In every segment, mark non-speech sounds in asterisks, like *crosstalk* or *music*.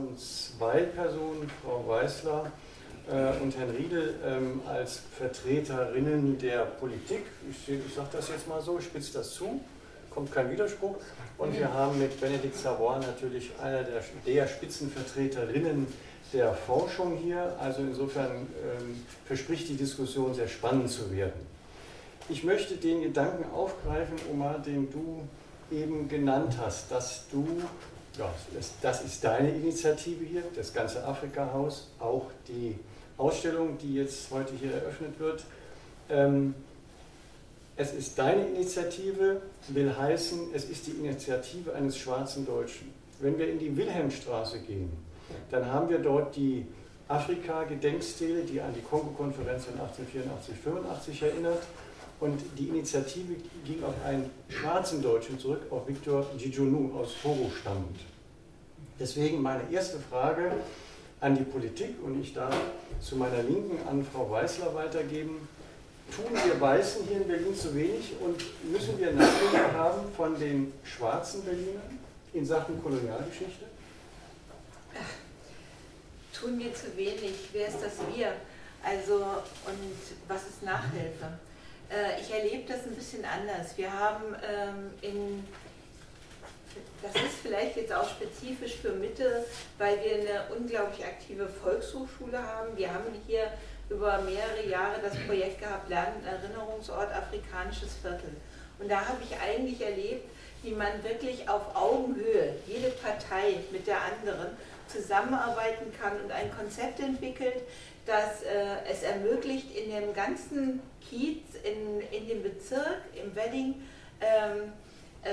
haben zwei Personen, Frau Weißler äh, und Herrn Riedel, ähm, als Vertreterinnen der Politik. Ich, ich sage das jetzt mal so, spitze das zu, kommt kein Widerspruch. Und wir haben mit Benedikt Savoy natürlich einer der, der Spitzenvertreterinnen der Forschung hier. Also insofern ähm, verspricht die Diskussion sehr spannend zu werden. Ich möchte den Gedanken aufgreifen, Omar, den du eben genannt hast, dass du, ja, das, das ist deine Initiative hier, das ganze Afrika-Haus, auch die Ausstellung, die jetzt heute hier eröffnet wird. Ähm, es ist deine Initiative, will heißen, es ist die Initiative eines schwarzen Deutschen. Wenn wir in die Wilhelmstraße gehen, dann haben wir dort die Afrika-Gedenkstele, die an die Kongo-Konferenz in 1884-85 erinnert. Und die Initiative ging auf einen schwarzen Deutschen zurück, auf Victor Djidjonou aus Togo stammend. Deswegen meine erste Frage an die Politik und ich darf zu meiner Linken an Frau Weißler weitergeben. Tun wir Weißen hier in Berlin zu wenig und müssen wir Nachhilfe haben von den schwarzen Berlinern in Sachen Kolonialgeschichte? tun wir zu wenig. Wer ist das Wir? Also, und was ist Nachhilfe? Äh, ich erlebe das ein bisschen anders. Wir haben ähm, in, das ist vielleicht jetzt auch spezifisch für Mitte, weil wir eine unglaublich aktive Volkshochschule haben. Wir haben hier über mehrere Jahre das Projekt gehabt, Lernen, Erinnerungsort, afrikanisches Viertel. Und da habe ich eigentlich erlebt, wie man wirklich auf Augenhöhe, jede Partei mit der anderen, zusammenarbeiten kann und ein Konzept entwickelt, das äh, es ermöglicht, in dem ganzen Kiez, in, in dem Bezirk, im Wedding, ähm, äh,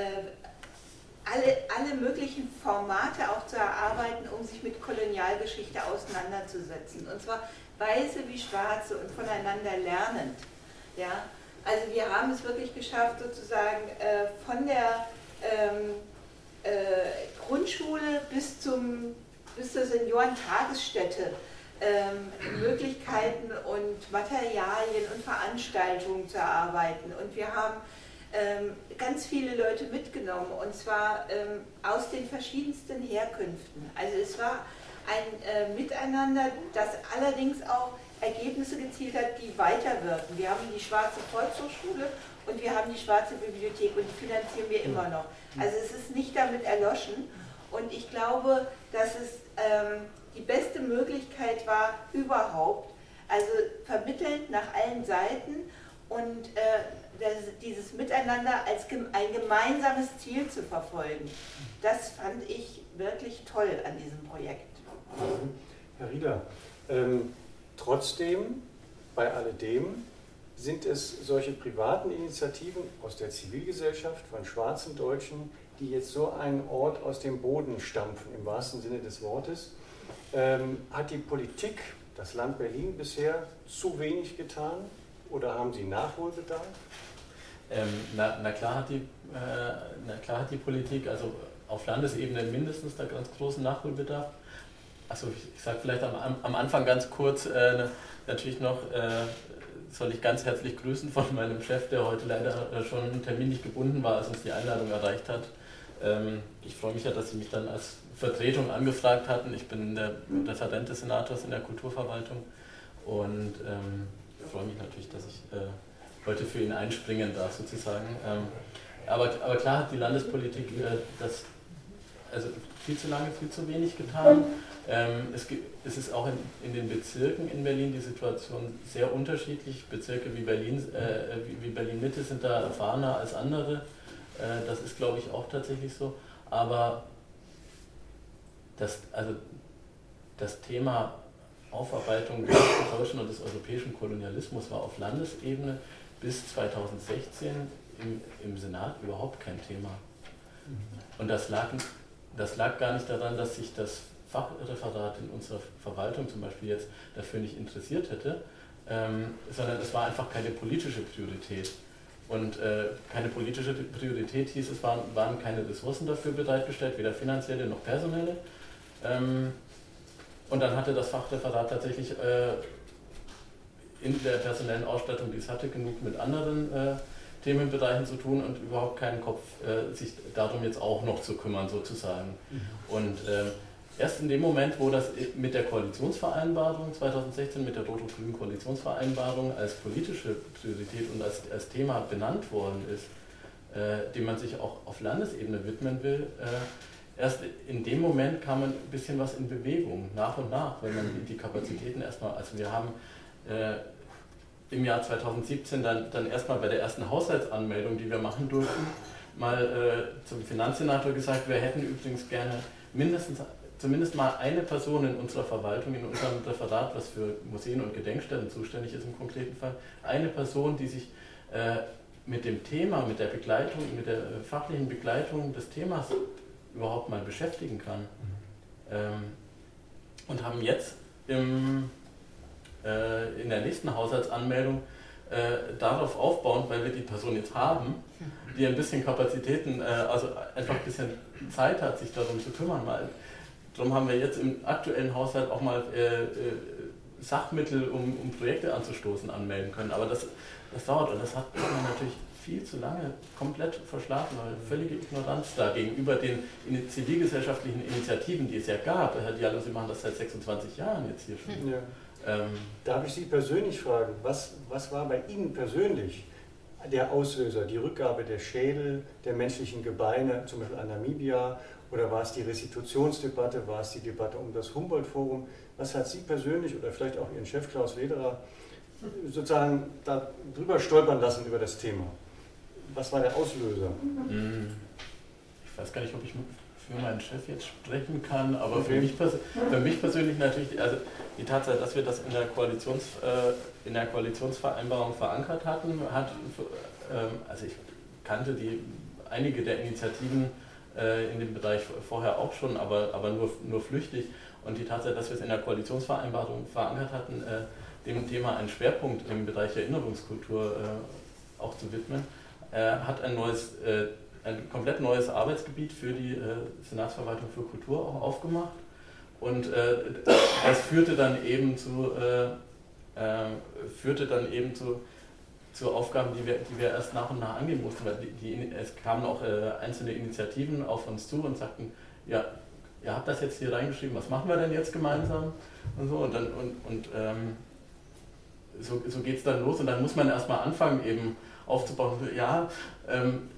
alle, alle möglichen Formate auch zu erarbeiten, um sich mit Kolonialgeschichte auseinanderzusetzen. Und zwar Weiße wie Schwarze und voneinander lernend. Ja? Also wir haben es wirklich geschafft, sozusagen äh, von der ähm, äh, Grundschule bis zum bis zur Seniorentagesstätte ähm, Möglichkeiten und Materialien und Veranstaltungen zu erarbeiten. Und wir haben ähm, ganz viele Leute mitgenommen und zwar ähm, aus den verschiedensten Herkünften. Also es war ein äh, Miteinander, das allerdings auch Ergebnisse gezielt hat, die weiter wirken. Wir haben die Schwarze Volkshochschule und wir haben die Schwarze Bibliothek und die finanzieren wir immer noch. Also es ist nicht damit erloschen. Und ich glaube, dass es ähm, die beste Möglichkeit war überhaupt, also vermittelnd nach allen Seiten und äh, das, dieses Miteinander als ein gemeinsames Ziel zu verfolgen. Das fand ich wirklich toll an diesem Projekt. Herr Rieder, ähm, trotzdem, bei alledem, sind es solche privaten Initiativen aus der Zivilgesellschaft von schwarzen Deutschen, die jetzt so einen Ort aus dem Boden stampfen, im wahrsten Sinne des Wortes. Ähm, hat die Politik, das Land Berlin bisher zu wenig getan oder haben Sie Nachholbedarf? Ähm, na, na, klar hat die, äh, na klar hat die Politik, also auf Landesebene mindestens da ganz großen Nachholbedarf. Also ich, ich sage vielleicht am, am, Anfang ganz kurz äh, natürlich noch, äh, soll ich ganz herzlich grüßen von meinem Chef, der heute leider äh, schon terminlich gebunden war, als uns die Einladung erreicht hat. Ähm, ich freue mich ja, dass Sie mich dann als Vertretung angefragt hatten. Ich bin der Referent des Senators in der Kulturverwaltung und ähm, freue mich natürlich, dass ich äh, heute für ihn einspringen darf, sozusagen. Ähm, aber, aber klar hat die Landespolitik äh, das also viel zu lange, viel zu wenig getan. Ähm, es, gibt, es ist auch in, in den Bezirken in Berlin die Situation sehr unterschiedlich. Bezirke wie Berlin, äh, wie, wie Berlin Mitte sind da erfahrener als andere. Äh, das ist, glaube ich, auch tatsächlich so. Aber das, also das Thema Aufarbeitung des deutschen und des europäischen Kolonialismus war auf Landesebene bis 2016 im, im Senat überhaupt kein Thema. Mhm. Und das lag, das lag gar nicht daran, dass sich das Fachreferat in unserer Verwaltung zum Beispiel jetzt dafür nicht interessiert hätte, ähm, sondern es war einfach keine politische Priorität. Und äh, keine politische Priorität hieß, es waren, waren keine Ressourcen dafür bereitgestellt, weder finanzielle noch personelle. Ähm, und dann hatte das Fachreferat tatsächlich äh, in der personellen Ausstattung, die es hatte, genug mit anderen äh, Themenbereichen zu tun und überhaupt keinen Kopf, äh, sich darum jetzt auch noch zu kümmern, sozusagen. Mhm. Und ähm, erst in dem Moment, wo das mit der Koalitionsvereinbarung 2016, mit der rot-grünen Koalitionsvereinbarung als politische Priorität und als, als Thema benannt worden ist, äh, dem man sich auch auf Landesebene widmen will, äh, erst in dem Moment kam ein bisschen was in Bewegung, nach und nach, weil man die Kapazitäten erstmal, also wir haben äh, im Jahr 2017 dann, dann erstmal bei der ersten Haushaltsanmeldung, die wir machen durften, mal äh, zum Finanzsenator gesagt, wir hätten übrigens gerne mindestens zumindest mal eine Person in unserer Verwaltung, in unserem Referat, was für Museen und Gedenkstätten zuständig ist im konkreten Fall, eine Person, die sich äh, mit dem Thema, mit der Begleitung, mit der fachlichen Begleitung des Themas überhaupt mal beschäftigen kann. Ähm, und haben jetzt im äh, in der nächsten Haushaltsanmeldung äh, darauf aufbauend, weil wir die Person jetzt haben, die ein bisschen Kapazitäten, äh, also einfach ein bisschen Zeit hat, sich darum zu kümmern. Mal. Darum haben wir jetzt im aktuellen Haushalt auch mal Sachmittel, um, um Projekte anzustoßen, anmelden können. Aber das, das dauert und das hat man natürlich viel zu lange komplett verschlafen, weil völlige Ignoranz da gegenüber den zivilgesellschaftlichen Initiativen, die es ja gab. Herr Diallo, Sie machen das seit 26 Jahren jetzt hier schon. Ja. Ähm, Darf ich Sie persönlich fragen, was, was war bei Ihnen persönlich der Auslöser, die Rückgabe der Schädel, der menschlichen Gebeine, zum Beispiel an Namibia, oder war es die Restitutionsdebatte, war es die Debatte um das Humboldt-Forum? Was hat Sie persönlich oder vielleicht auch Ihren Chef Klaus Lederer sozusagen darüber stolpern lassen über das Thema? Was war der Auslöser? Hm. Ich weiß gar nicht, ob ich für meinen Chef jetzt sprechen kann, aber für mich, für mich persönlich natürlich, also die Tatsache, dass wir das in der, Koalitions, äh, in der Koalitionsvereinbarung verankert hatten, hat, ähm, also ich kannte die, einige der Initiativen äh, in dem Bereich vorher auch schon, aber, aber nur, nur flüchtig. Und die Tatsache, dass wir es in der Koalitionsvereinbarung verankert hatten, äh, dem Thema einen Schwerpunkt im Bereich Erinnerungskultur auch zu widmen, hat ein neues äh, ein komplett neues Arbeitsgebiet für die äh, Senatsverwaltung für Kultur auch aufgemacht. Und äh, das führte dann eben zu, führte dann eben zu, zu Aufgaben, die wir, die wir erst nach und nach angehen mussten. Weil die, die, es kamen auch einzelne Initiativen auf uns zu und sagten, ja, ihr habt das jetzt hier reingeschrieben, was machen wir denn jetzt gemeinsam? Und so, und dann, und, und ähm, so, so geht es dann los und dann muss man erstmal anfangen, eben aufzubauen. Ja, ähm,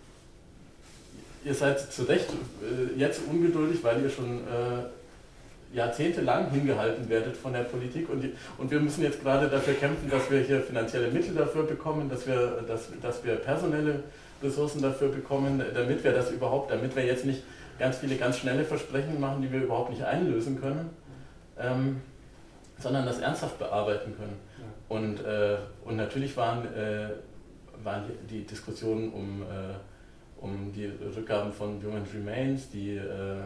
ihr seid zu Recht äh, jetzt ungeduldig, weil ihr schon äh, jahrzehntelang hingehalten werdet von der Politik und, die, und wir müssen jetzt gerade dafür kämpfen, dass wir hier finanzielle Mittel dafür bekommen, dass wir, dass, dass wir personelle Ressourcen dafür bekommen, damit wir das überhaupt, damit wir jetzt nicht ganz viele ganz schnelle Versprechen machen, die wir überhaupt nicht einlösen können, ähm, sondern das ernsthaft bearbeiten können. Und, äh, und natürlich waren, äh, waren die Diskussionen um äh, um die Rückgaben von Human Remains, die, äh,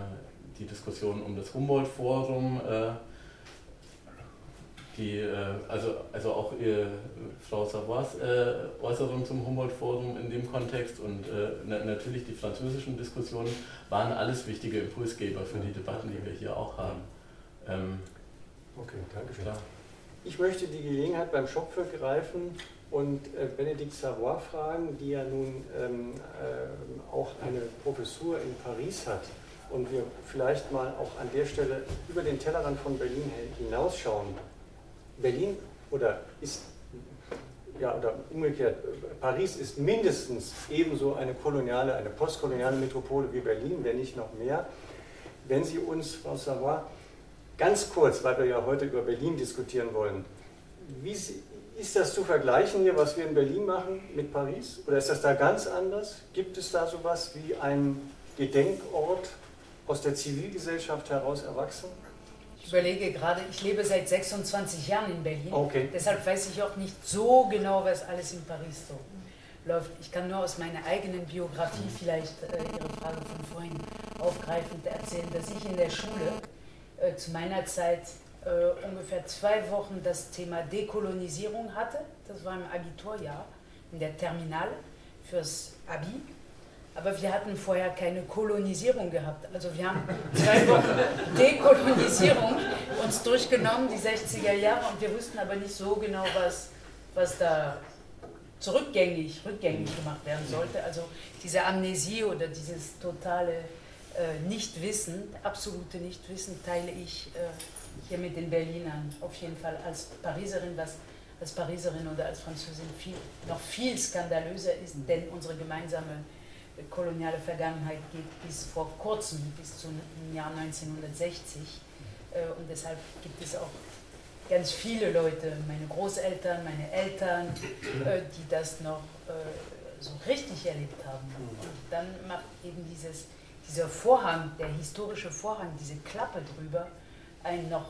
die Diskussion um das Humboldt-Forum, äh, die, äh, also, also auch äh, Frau Savoys äh, Äußerung zum Humboldt-Forum in dem Kontext und äh, na, natürlich die französischen Diskussionen waren alles wichtige Impulsgeber für die Debatten, die wir hier auch haben. Ähm, okay, danke schön. Klar. Ich möchte die Gelegenheit beim Schopfe greifen, und äh, Benedikt Savoy fragen, die ja nun ähm, äh, auch eine Professur in Paris hat und wir vielleicht mal auch an der Stelle über den Tellerrand von Berlin hinausschauen. Berlin oder ist ja oder umgekehrt, Paris ist mindestens ebenso eine koloniale, eine postkoloniale Metropole wie Berlin, wenn nicht noch mehr. Wenn Sie uns, Frau Savoy, ganz kurz, weil wir ja heute über Berlin diskutieren wollen, wie Sie, ist das zu vergleichen hier, was wir in Berlin machen, mit Paris? Oder ist das da ganz anders? Gibt es da sowas wie einen Gedenkort aus der Zivilgesellschaft heraus erwachsen? Ich überlege gerade, ich lebe seit 26 Jahren in Berlin. Okay. Deshalb weiß ich auch nicht so genau, was alles in Paris so läuft. Ich kann nur aus meiner eigenen Biografie vielleicht äh, Ihre Frage von vorhin aufgreifend erzählen, dass ich in der Schule äh, zu meiner Zeit äh, ungefähr zwei Wochen das Thema Dekolonisierung hatte. Das war im Abiturjahr, in der Terminale fürs Abi. Aber wir hatten vorher keine Kolonisierung gehabt. Also wir haben zwei Wochen *laughs* Dekolonisierung uns durchgenommen, die 60er Jahre, und wir wussten aber nicht so genau, was, was da zurückgängig, rückgängig gemacht werden sollte. Also diese Amnesie oder dieses totale äh, Nichtwissen, absolute Nichtwissen, teile ich äh, hier mit den Berlinern auf jeden Fall als Pariserin, was als Pariserin oder als Französin viel, noch viel skandalöser ist, denn unsere gemeinsame koloniale Vergangenheit geht bis vor kurzem, bis zum Jahr 1960. Äh, und deshalb gibt es auch ganz viele Leute, meine Großeltern, meine Eltern, äh, die das noch äh, so richtig erlebt haben. Und dann macht eben dieses, dieser Vorhang, der historische Vorhang, diese Klappe drüber, einen noch,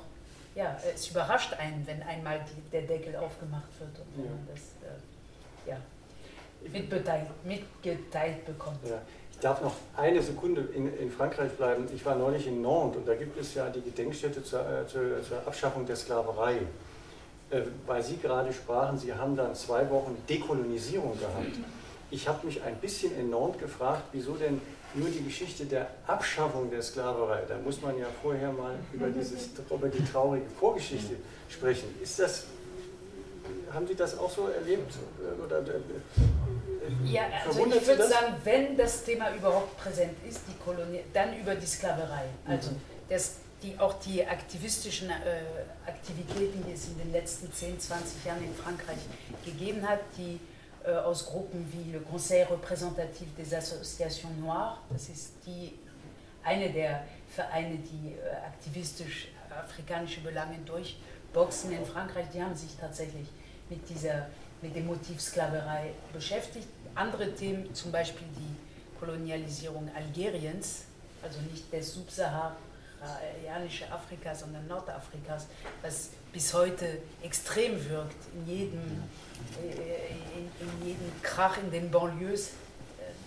ja, es überrascht einen, wenn einmal die, der Deckel aufgemacht wird und wenn man das, äh, ja, mitgeteilt, mitgeteilt bekommt. Ja. Ich darf noch eine Sekunde in, in, Frankreich bleiben. Ich war neulich in Nantes und da gibt es ja die Gedenkstätte zur, äh, zur, zur Abschaffung der Sklaverei. Äh, weil Sie gerade sprachen, Sie haben dann zwei Wochen Dekolonisierung gehabt. Ich habe mich ein bisschen in Nantes gefragt, wieso denn nur die Geschichte der Abschaffung der Sklaverei. Da muss man ja vorher mal über, dieses, über die traurige Vorgeschichte sprechen. Ist das, haben Sie das auch so erlebt? Oder, äh, ja, also ich würde sagen, wenn das Thema überhaupt präsent ist, die Kolonie, dann über die Sklaverei. Also mhm. das, die, auch die aktivistischen äh, Aktivitäten, die es in den letzten 10, 20 Jahren in Frankreich gegeben hat, die aus Gruppen wie le Conseil Représentatif des Associations Noires, das ist die, eine der Vereine, die äh, aktivistisch afrikanische Belange durchboxen in Frankreich, die haben sich tatsächlich mit dieser mit dem Motiv Sklaverei beschäftigt. Andere Themen, zum Beispiel die Kolonialisierung Algeriens, also nicht des subsaharianischen Afrikas, sondern Nordafrikas, was bis heute extrem wirkt in jedem, äh, in, in jedem Krach in den Banlieues. Äh,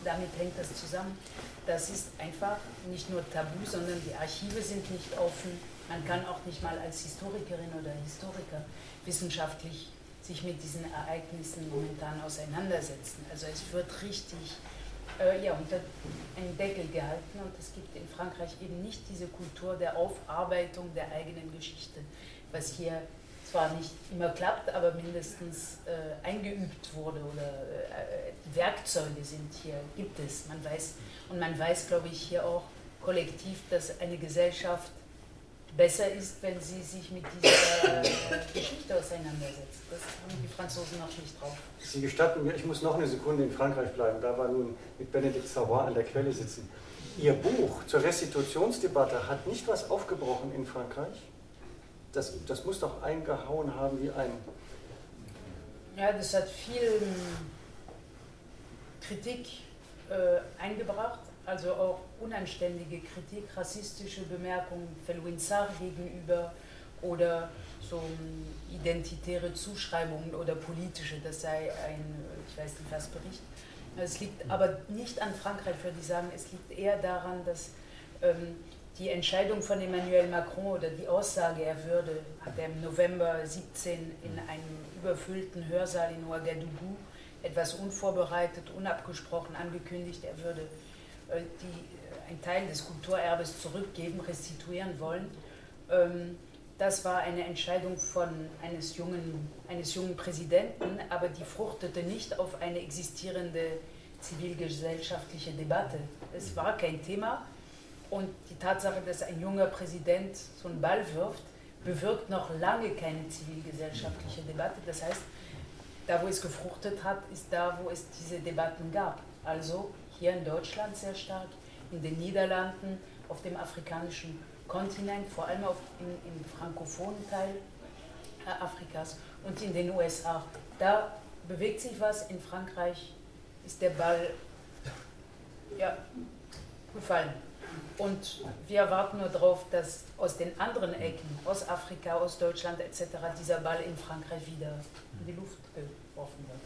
damit hängt das zusammen. Das ist einfach nicht nur tabu, sondern die Archive sind nicht offen. Man kann auch nicht mal als Historikerin oder Historiker wissenschaftlich sich mit diesen Ereignissen momentan auseinandersetzen. Also es wird richtig äh, ja, unter einen Deckel gehalten und es gibt in Frankreich eben nicht diese Kultur der Aufarbeitung der eigenen Geschichte, was hier zwar nicht immer klappt, aber mindestens äh, eingeübt wurde oder äh, Werkzeuge sind hier, gibt es. Man weiß, und man weiß, glaube ich, hier auch kollektiv, dass eine Gesellschaft besser ist, wenn sie sich mit dieser äh, Geschichte auseinandersetzt. Das haben die Franzosen noch nicht drauf. Sie gestatten mir, ich muss noch eine Sekunde in Frankreich bleiben, da war nun mit Benedikt Savoy an der Quelle sitzen. Ihr Buch zur Restitutionsdebatte hat nicht was aufgebrochen in Frankreich? Das, das muss doch eingehauen haben wie ein... Ja, das hat viel Kritik äh, eingebracht also auch unanständige Kritik, rassistische Bemerkungen Felwin Sarr gegenüber oder so identitäre Zuschreibungen oder politische, das sei ein, ich weiß nicht was, Bericht. Es liegt aber nicht an Frankreich, würde ich sagen, es liegt eher daran, dass ähm, die Entscheidung von Emmanuel Macron oder die Aussage, er würde, hat er im November 17 in einem überfüllten Hörsaal in Ouagadougou etwas unvorbereitet, unabgesprochen angekündigt, er würde die äh, einen Teil des Kulturerbes zurückgeben, restituieren wollen. Ähm, das war eine Entscheidung von eines jungen, eines jungen Präsidenten, aber die fruchtete nicht auf eine existierende zivilgesellschaftliche Debatte. Es war kein Thema und die Tatsache, dass ein junger Präsident so einen Ball wirft, bewirkt noch lange keine zivilgesellschaftliche Debatte. Das heißt, da wo es gefruchtet hat, ist da, wo es diese Debatten gab. Also hier in Deutschland sehr stark, in den Niederlanden, auf dem afrikanischen Kontinent, vor allem auf, in, im frankophonen Teil äh, Afrikas und in den USA. Da bewegt sich was, in Frankreich ist der Ball ja, gefallen. Und wir erwarten nur darauf, dass aus den anderen Ecken, aus Afrika, aus Deutschland etc., dieser Ball in Frankreich wieder in die Luft geworfen wird.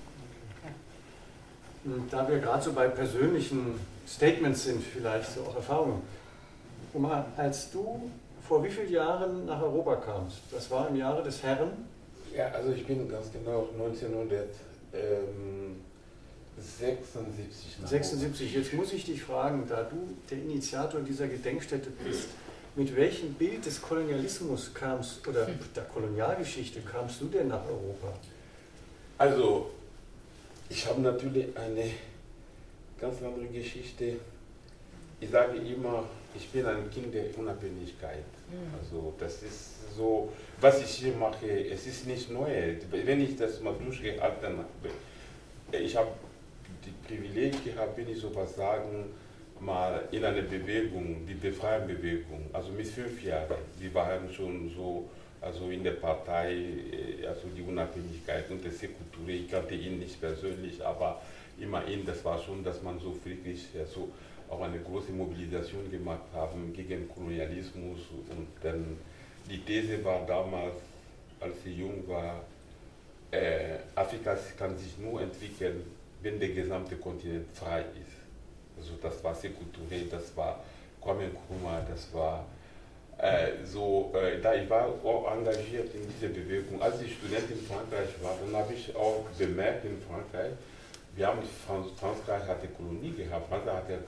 Da wir gerade so bei persönlichen Statements sind, vielleicht so auch Erfahrungen. Oma, als du vor wie vielen Jahren nach Europa kamst, das war im Jahre des Herrn? Ja, also ich bin ganz genau 1976 nach 76. Jetzt muss ich dich fragen, da du der Initiator dieser Gedenkstätte bist, mit welchem Bild des Kolonialismus kamst oder der Kolonialgeschichte kamst du denn nach Europa? Also ich habe natürlich eine ganz andere Geschichte. Ich sage immer, ich bin ein Kind der Unabhängigkeit. Mhm. Also das ist so, was ich hier mache, es ist nicht neu. Wenn ich das mal durchgehalten habe, ich habe die Privileg gehabt, wenn ich sowas sagen, mal in einer Bewegung, die Befreiungsbewegung, also mit fünf Jahren, die waren schon so, also in der Partei, äh, also die Unabhängigkeit und das Kultur, ich kannte ihn nicht persönlich, aber immerhin, das war schon, dass man so friedlich, also auch eine große Mobilisation gemacht haben gegen Kolonialismus und dann die These war damals, als ich jung war, äh, Afrika kann sich nur entwickeln, wenn der gesamte Kontinent frei ist. Also das war Sekulture, das war Kwame Nkrumah, das war äh, so, äh, da ich war auch engagiert in dieser Bewegung. Als ich Student in Frankreich war, dann habe ich auch bemerkt in Frankreich, wir haben Frankreich hatte Kolonie gehabt, Frankreich hatte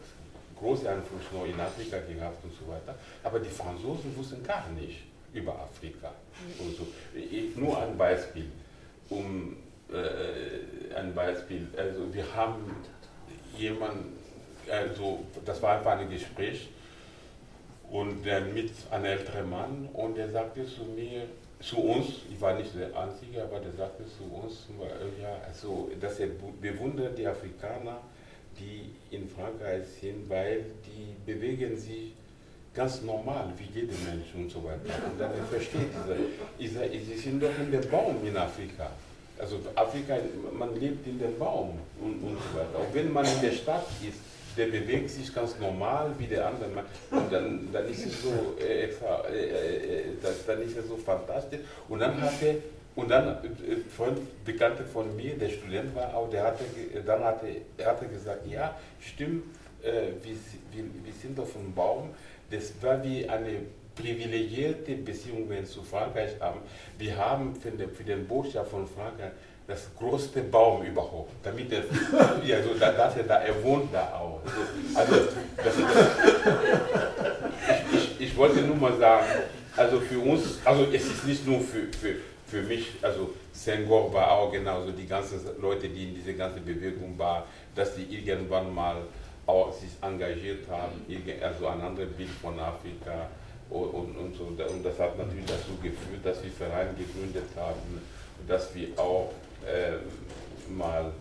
große Einfluss noch in Afrika gehabt und so weiter. Aber die Franzosen wussten gar nicht über Afrika. Und so. Ich, nur ein Beispiel, um äh, ein Beispiel. Also wir haben jemanden, also das war einfach ein Gespräch und der mit einem älteren Mann und der sagte zu mir, zu uns, ich war nicht der Einzige, aber der sagte zu uns, ja, also, dass er bewundert die Afrikaner, die in Frankreich sind, weil die bewegen sich ganz normal, wie jeder Mensch und so weiter. Und dann versteht dieser, sie sind doch in dem Baum in Afrika. Also Afrika, man lebt in dem Baum und, und so weiter. Auch wenn man in der Stadt ist, der bewegt sich ganz normal wie der andere. Und dann, dann ist es so äh, extra, äh, äh, dann ist es so fantastisch. Und dann hat er und dann äh, Freund, Bekannter von mir, der Student war auch, der hatte, dann hatte, er hatte gesagt, ja, stimmt, äh, wir, wir, wir sind auf dem Baum, das war wie eine privilegierte Beziehung, wenn wir zu Frankreich haben. Wir haben für den, für den Botschaft von Frankreich das größte Baum überhaupt, damit er, *laughs* also, dass er da, er wohnt da auch. Also, das, ich, ich, ich wollte nur mal sagen, also für uns, also es ist nicht nur für, für für mich, also Senghor war auch genauso, die ganzen Leute, die in dieser ganzen Bewegung waren, dass die irgendwann mal auch sich engagiert haben, also ein anderes Bild von Afrika und, und, und so. Und das hat natürlich dazu geführt, dass wir Vereine gegründet haben, dass wir auch äh, mal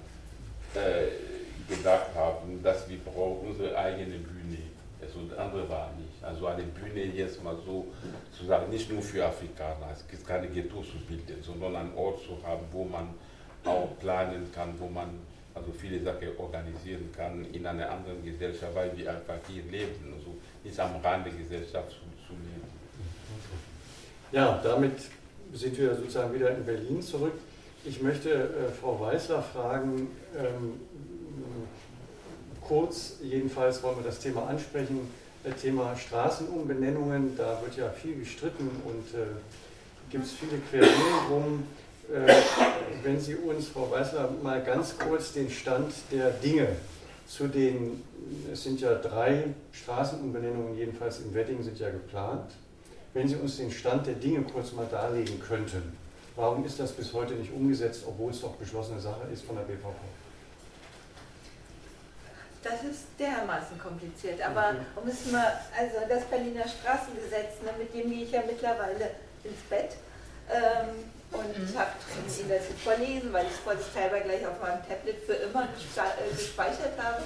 äh, gedacht haben, dass wir brauchen unsere eigene Bühne. Also andere war nicht. Also eine Bühne jetzt mal so zu sagen, nicht nur für Afrikaner, es gibt keine Ghettos zu bilden, sondern einen Ort zu haben, wo man auch planen kann, wo man also viele Sachen organisieren kann in einer anderen Gesellschaft, weil wir einfach hier leben, also nicht am Rand der Gesellschaft zu, zu leben. Ja, damit sind wir sozusagen wieder in Berlin zurück. Ich möchte äh, Frau Weißler fragen, ähm, kurz jedenfalls wollen wir das Thema ansprechen, Thema Straßenumbenennungen, da wird ja viel gestritten und äh, gibt es viele Querelen. Äh, wenn Sie uns, Frau Weißler, mal ganz kurz den Stand der Dinge zu den, es sind ja drei Straßenumbenennungen, jedenfalls in Wedding sind ja geplant. Wenn Sie uns den Stand der Dinge kurz mal darlegen könnten. Warum ist das bis heute nicht umgesetzt, obwohl es doch beschlossene Sache ist von der BVV? Das ist dermaßen kompliziert. Aber um es mal, also das Berliner Straßengesetz, ne, mit dem gehe ich ja mittlerweile ins Bett ähm, und mhm. habe Ihnen das jetzt vorlesen, weil ich es vorsichtshalber gleich auf meinem Tablet für immer äh, gespeichert habe.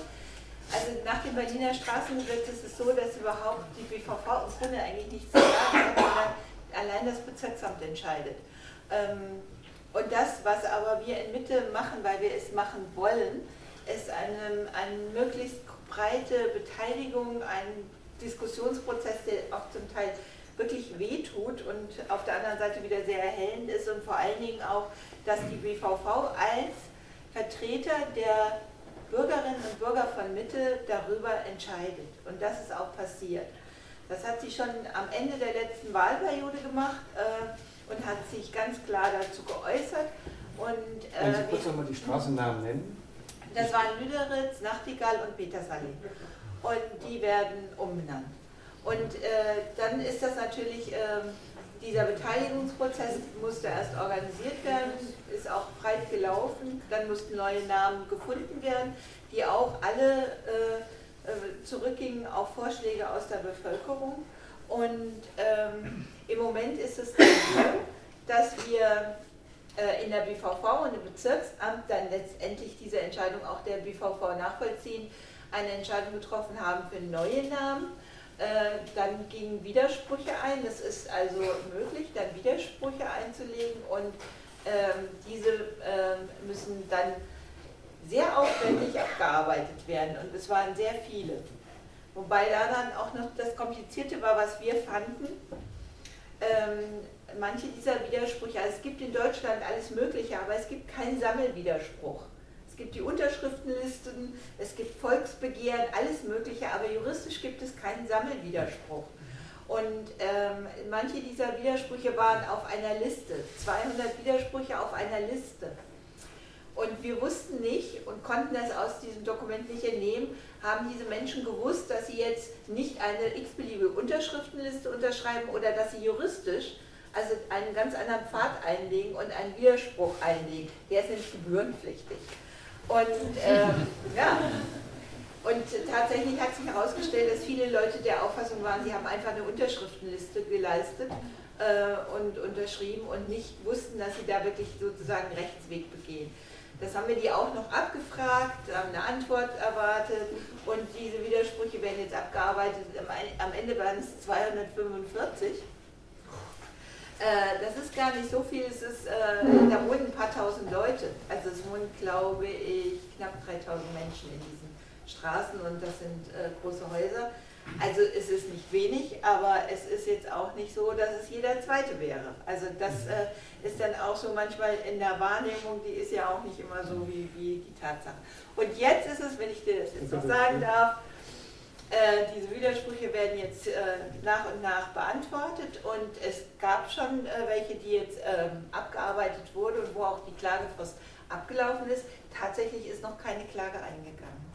Also nach dem Berliner Straßengesetz ist es so, dass überhaupt die BVV im Grunde eigentlich nichts zu sagen hat, sondern allein das Bezirksamt entscheidet. Ähm, und das, was aber wir in Mitte machen, weil wir es machen wollen, es eine, eine möglichst breite Beteiligung, ein Diskussionsprozess, der auch zum Teil wirklich wehtut und auf der anderen Seite wieder sehr erhellend ist und vor allen Dingen auch, dass die BVV als Vertreter der Bürgerinnen und Bürger von Mitte darüber entscheidet. Und das ist auch passiert. Das hat sie schon am Ende der letzten Wahlperiode gemacht äh, und hat sich ganz klar dazu geäußert. Und, äh, Können Sie kurz nochmal die Straßennamen nennen? Das waren Lüderitz, Nachtigall und Petersallee. Und die werden umbenannt. Und äh, dann ist das natürlich, äh, dieser Beteiligungsprozess musste erst organisiert werden, ist auch breit gelaufen. Dann mussten neue Namen gefunden werden, die auch alle äh, äh, zurückgingen auf Vorschläge aus der Bevölkerung. Und ähm, im Moment ist es so, dass wir äh, in der BVV und im Bezirksamt dann letztendlich diese Entscheidung auch der BVV nachvollziehen, eine Entscheidung getroffen haben für neue Namen. Äh, dann gingen Widersprüche ein. Es ist also möglich, dann Widersprüche einzulegen und ähm, diese ähm, müssen dann sehr aufwendig abgearbeitet werden und es waren sehr viele. Wobei da dann auch noch das Komplizierte war, was wir fanden. Ähm, manche dieser Widersprüche, also es gibt in Deutschland alles Mögliche, aber es gibt keinen Sammelwiderspruch. Es gibt die Unterschriftenlisten, es gibt Volksbegehren, alles Mögliche, aber juristisch gibt es keinen Sammelwiderspruch. Und ähm, manche dieser Widersprüche waren auf einer Liste, 200 Widersprüche auf einer Liste. Und wir wussten nicht und konnten das aus diesem Dokument nicht entnehmen, haben diese Menschen gewusst, dass sie jetzt nicht eine x-beliebige Unterschriftenliste unterschreiben oder dass sie juristisch also einen ganz anderen Pfad einlegen und einen Widerspruch einlegen. Der ist nämlich gebührenpflichtig. Und ähm, *laughs* ja, und tatsächlich hat sich herausgestellt, dass viele Leute der Auffassung waren, sie haben einfach eine Unterschriftenliste geleistet äh, und unterschrieben und nicht wussten, dass sie da wirklich sozusagen Rechtsweg begehen. Das haben wir die auch noch abgefragt, haben eine Antwort erwartet und diese Widersprüche werden jetzt abgearbeitet. Am Ende waren es 245. Äh, das ist gar nicht so viel, es ist, äh, da wohnen ein paar tausend Leute. Also es wohnen, glaube ich, knapp 3000 Menschen in diesen Straßen und das sind äh, große Häuser. Also es ist nicht wenig, aber es ist jetzt auch nicht so, dass es jeder Zweite wäre. Also das mhm. äh, ist dann auch so manchmal in der Wahrnehmung, die ist ja auch nicht immer so wie, wie die Tatsache. Und jetzt ist es, wenn ich dir das jetzt noch sagen darf, äh, diese Widersprüche werden jetzt äh, nach und nach beantwortet und es gab schon äh, welche, die jetzt ähm, abgearbeitet wurden und wo auch die Klagefrist abgelaufen ist. Tatsächlich ist noch keine Klage eingegangen.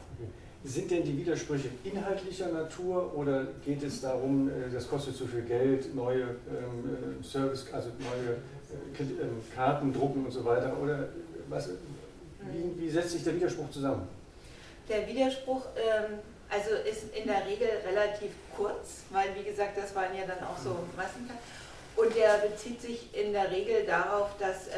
Sind denn die Widersprüche inhaltlicher Natur oder geht es darum, äh, das kostet zu viel Geld, neue ähm, äh, Service, also neue äh, ähm, Karten drucken und so weiter? Oder was, wie, wie setzt sich der Widerspruch zusammen? Der Widerspruch ähm, also ist in der Regel relativ kurz, weil wie gesagt, das waren ja dann auch so Massenkarten. Und der bezieht sich in der Regel darauf, dass,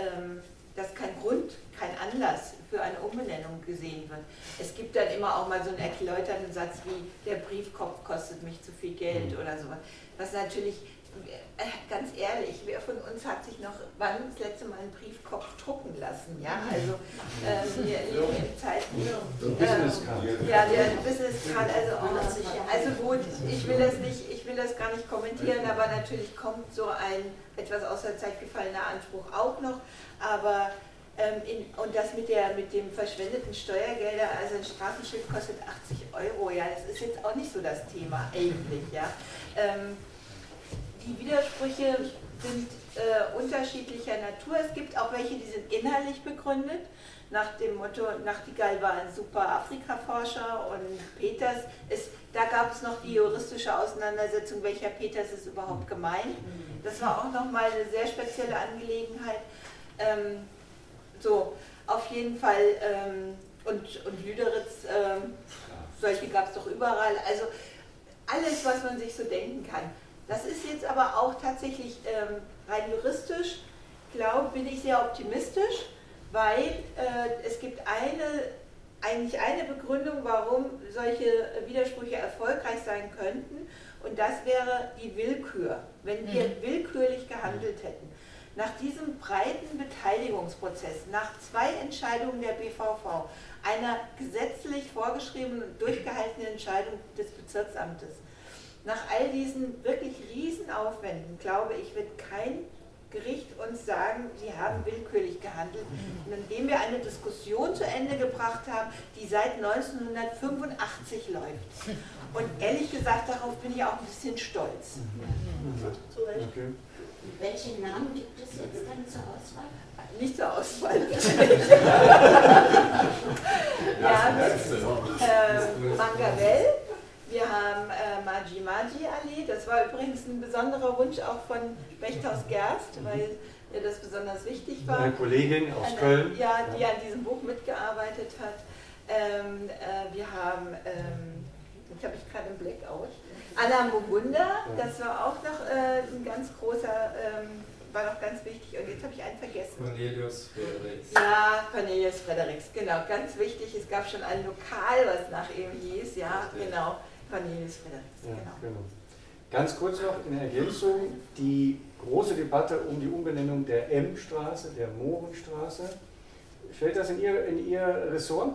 dass kein Grund, kein Anlass für eine Umbenennung gesehen wird. Es gibt dann immer auch mal so einen erläuternden Satz wie, der Briefkopf kostet mich zu viel Geld mhm. oder sowas. Was natürlich, ganz ehrlich, wer von uns hat sich noch, wann das letzte Mal einen Briefkopf drucken lassen? Ja, also ähm, wir leben in Zeiten. Ähm, ja, der Business Card, also, also gut, ich will das nicht, ich will das gar nicht kommentieren, aber natürlich kommt so ein etwas aus der Zeit gefallener Anspruch auch noch, aber ähm, in, und das mit, der, mit dem verschwendeten Steuergelder, also ein Straßenschild kostet 80 Euro, ja, das ist jetzt auch nicht so das Thema eigentlich, ja. Ähm, die Widersprüche sind äh, unterschiedlicher Natur. Es gibt auch welche, die sind inhaltlich begründet, nach dem Motto, Nachtigall war ein super Afrika-Forscher und Peters ist, da gab es noch die juristische Auseinandersetzung, welcher Peters ist überhaupt gemeint. Das war auch nochmal eine sehr spezielle Angelegenheit. Ähm, so, auf jeden Fall, ähm, und, und Lüderitz, ähm, solche gab es doch überall. Also alles, was man sich so denken kann. Das ist jetzt aber auch tatsächlich ähm, rein juristisch, glaube bin ich sehr optimistisch, weil äh, es gibt eine, eigentlich eine Begründung, warum solche Widersprüche erfolgreich sein könnten. Und das wäre die Willkür, wenn wir mhm. willkürlich gehandelt hätten. Nach diesem breiten Beteiligungsprozess, nach zwei Entscheidungen der BVV, einer gesetzlich vorgeschriebenen und durchgehaltenen Entscheidung des Bezirksamtes, nach all diesen wirklich Riesenaufwänden, glaube ich, wird kein Gericht uns sagen, sie haben willkürlich gehandelt. Und indem wir eine Diskussion zu Ende gebracht haben, die seit 1985 läuft. Und ehrlich gesagt, darauf bin ich auch ein bisschen stolz. Okay. Welche Namen gibt es jetzt dann zur Auswahl? Nicht zur Auswahl. *laughs* ja, äh, Mangavel, wir haben äh, Maji Maji Ali, das war übrigens ein besonderer Wunsch auch von Bechthaus Gerst, weil ihr das besonders wichtig war. Eine Kollegin aus Eine, Köln. Ja, die an diesem Buch mitgearbeitet hat. Ähm, äh, wir haben ähm, jetzt habe ich gerade einen Blackout. Anna Mugunda, das war auch noch äh, ein ganz großer, ähm, war noch ganz wichtig. Und jetzt habe ich einen vergessen. Cornelius Fredericks. Ja, Cornelius Fredericks, genau, ganz wichtig. Es gab schon ein Lokal, was nach ihm hieß, ja, genau. Cornelius Fredericks, Ja, genau. genau. Ganz kurz noch in Ergänzung, die große Debatte um die Umbenennung der M-Straße, der Mohrenstraße. Fällt das in Ihr, in Ihr Ressort?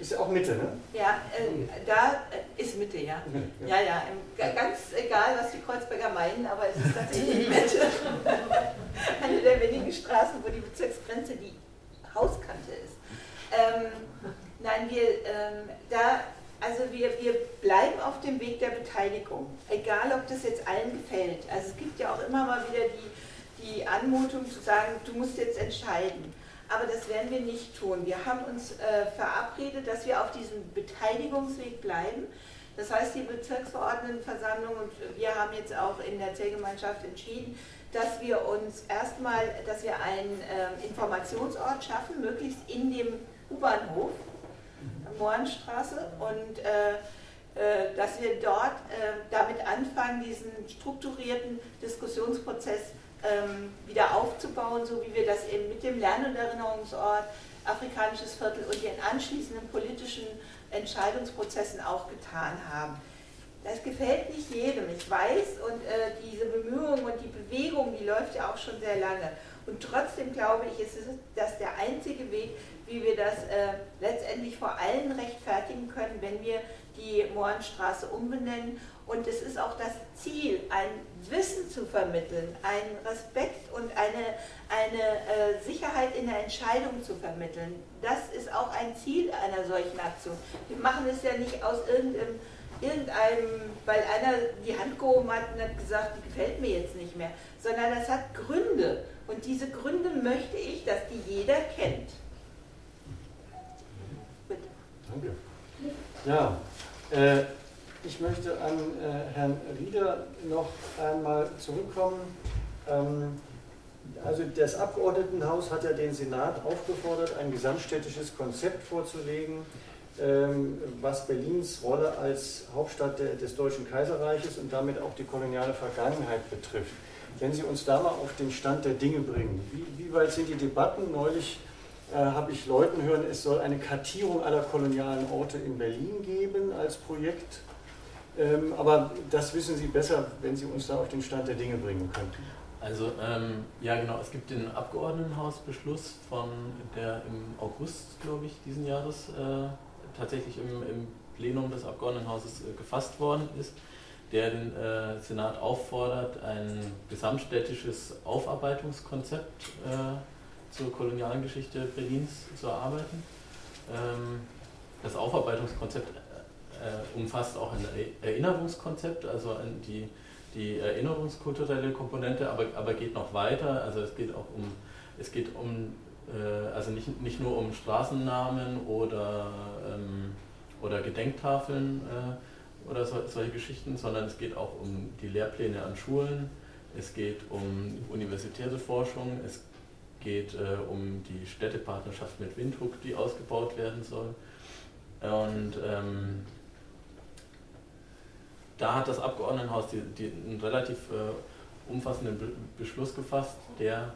Ist ja auch Mitte, ne? Ja, äh, da äh, ist Mitte, ja. Ja, ja, im, ga- ganz egal, was die Kreuzberger meinen, aber es ist tatsächlich *laughs* Mitte. *laughs* Eine der wenigen Straßen, wo die Bezirksgrenze die Hauskante ist. Ähm, nein, wir, ähm, da, also wir, wir bleiben auf dem Weg der Beteiligung, egal ob das jetzt allen gefällt. Also es gibt ja auch immer mal wieder die, die Anmutung zu sagen, du musst jetzt entscheiden. Aber das werden wir nicht tun. Wir haben uns äh, verabredet, dass wir auf diesem Beteiligungsweg bleiben. Das heißt, die Bezirksverordnetenversammlung und wir haben jetzt auch in der Zellgemeinschaft entschieden, dass wir uns erstmal, dass wir einen äh, Informationsort schaffen, möglichst in dem U-Bahnhof, Mohrenstraße, und äh, äh, dass wir dort äh, damit anfangen, diesen strukturierten Diskussionsprozess ähm, wieder aufzubauen, so wie wir das eben mit dem Lern- und Erinnerungsort, afrikanisches Viertel und den anschließenden politischen Entscheidungsprozessen auch getan haben. Das gefällt nicht jedem, ich weiß, und diese Bemühungen und die Bewegung, die läuft ja auch schon sehr lange. Und trotzdem glaube ich, ist es das der einzige Weg, wie wir das äh, letztendlich vor allen rechtfertigen können, wenn wir die Mohrenstraße umbenennen. Und es ist auch das Ziel, ein Wissen zu vermitteln, einen Respekt und eine, eine äh, Sicherheit in der Entscheidung zu vermitteln. Das ist auch ein Ziel einer solchen Aktion. Wir machen es ja nicht aus irgendeinem, irgendeinem weil einer die Hand gehoben hat und hat gesagt, die gefällt mir jetzt nicht mehr, sondern das hat Gründe. Und diese Gründe möchte ich, dass die jeder kennt. Danke. Ja, äh, ich möchte an äh, Herrn Rieder noch einmal zurückkommen. Ähm, also das Abgeordnetenhaus hat ja den Senat aufgefordert, ein gesamtstädtisches Konzept vorzulegen, ähm, was Berlins Rolle als Hauptstadt der, des Deutschen Kaiserreiches und damit auch die koloniale Vergangenheit betrifft. Wenn Sie uns da mal auf den Stand der Dinge bringen, wie, wie weit sind die Debatten? Neulich äh, habe ich Leuten hören, es soll eine Kartierung aller kolonialen Orte in Berlin geben als Projekt. Ähm, aber das wissen Sie besser, wenn Sie uns da auf den Stand der Dinge bringen könnten. Also ähm, ja genau, es gibt den Abgeordnetenhausbeschluss von der im August, glaube ich, diesen Jahres äh, tatsächlich im, im Plenum des Abgeordnetenhauses äh, gefasst worden ist, der den äh, Senat auffordert, ein gesamtstädtisches Aufarbeitungskonzept äh, zur kolonialen Geschichte Berlins zu erarbeiten. Ähm, das Aufarbeitungskonzept äh, umfasst auch ein Erinnerungskonzept, also die die erinnerungskulturelle Komponente, aber, aber geht noch weiter. Also es geht auch um, es geht um, äh, also nicht, nicht nur um Straßennamen oder, ähm, oder Gedenktafeln äh, oder so, solche Geschichten, sondern es geht auch um die Lehrpläne an Schulen, es geht um universitäre Forschung, es geht äh, um die Städtepartnerschaft mit Windhoek, die ausgebaut werden soll. Und ähm, da hat das Abgeordnetenhaus die, die, einen relativ äh, umfassenden Be Beschluss gefasst, der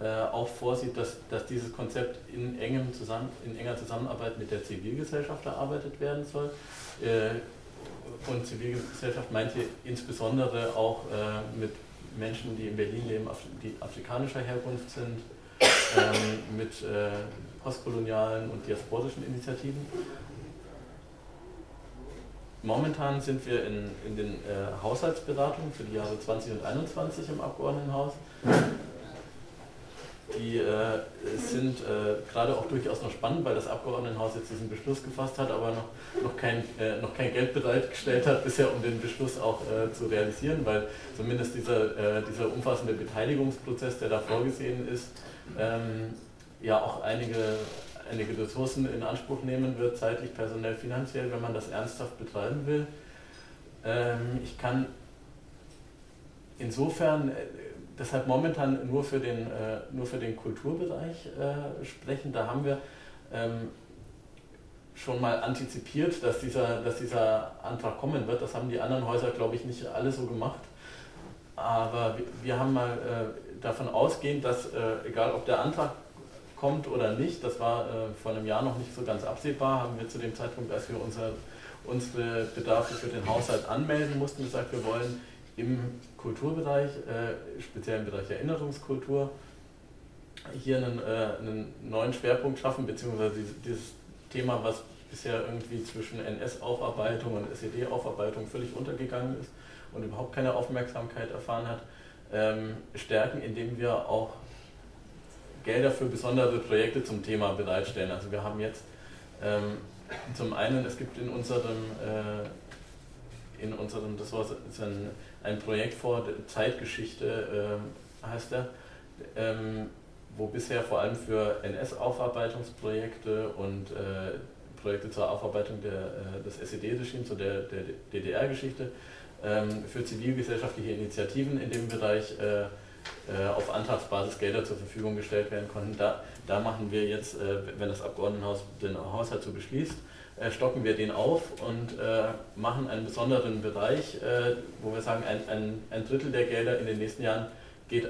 äh, auch vorsieht, dass, dass dieses Konzept in, engem zusammen, in enger Zusammenarbeit mit der Zivilgesellschaft erarbeitet werden soll. Äh, und Zivilgesellschaft meint hier insbesondere auch äh, mit Menschen, die in Berlin leben, die afrikanischer Herkunft sind, ähm, mit äh, postkolonialen und diasporischen Initiativen Momentan sind wir in, in den äh, Haushaltsberatungen für die Jahre 20 und 21 im Abgeordnetenhaus. Die äh, sind äh, gerade auch durchaus noch spannend, weil das Abgeordnetenhaus jetzt diesen Beschluss gefasst hat, aber noch, noch, kein, äh, noch kein Geld bereitgestellt hat, bisher um den Beschluss auch äh, zu realisieren, weil zumindest dieser, äh, dieser umfassende Beteiligungsprozess, der da vorgesehen ist, ähm, ja auch einige einige Ressourcen in Anspruch nehmen wird, zeitlich, personell, finanziell, wenn man das ernsthaft betreiben will. Ähm, ich kann insofern äh, deshalb momentan nur für den, äh, nur für den Kulturbereich äh, sprechen. Da haben wir ähm, schon mal antizipiert, dass dieser, dass dieser Antrag kommen wird. Das haben die anderen Häuser, glaube ich, nicht alle so gemacht. Aber wir, haben mal äh, davon ausgehend, dass egal ob der Antrag kommt oder nicht, das war vor einem Jahr noch nicht so ganz absehbar, haben wir zu dem Zeitpunkt, als wir unser, unsere Bedarfe für den Haushalt anmelden mussten, gesagt, wir wollen im Kulturbereich, äh, speziell im Bereich Erinnerungskultur, hier einen, äh, einen neuen Schwerpunkt schaffen, beziehungsweise dieses Thema, was bisher irgendwie zwischen NS-Aufarbeitung und SED-Aufarbeitung völlig untergegangen ist und überhaupt keine Aufmerksamkeit erfahren hat, ähm, stärken, indem wir auch Gelder für besondere Projekte zum Thema bereitstellen. Also wir haben jetzt ähm, zum einen, es gibt in unserem, äh, in unserem war ein, Projekt vor, Zeitgeschichte äh, heißt er, ähm, wo bisher vor allem für NS-Aufarbeitungsprojekte und äh, Projekte zur Aufarbeitung der, äh, des SED-Regimes, und der, der DDR-Geschichte, ähm, für zivilgesellschaftliche Initiativen in dem Bereich äh, äh, auf Antragsbasis Gelder zur Verfügung gestellt werden konnten. Da, da machen wir jetzt, wenn das Abgeordnetenhaus den Haushalt so beschließt, stocken wir den auf und äh, machen einen besonderen Bereich, äh, wo wir sagen, ein, ein, ein Drittel der Gelder in den nächsten Jahren geht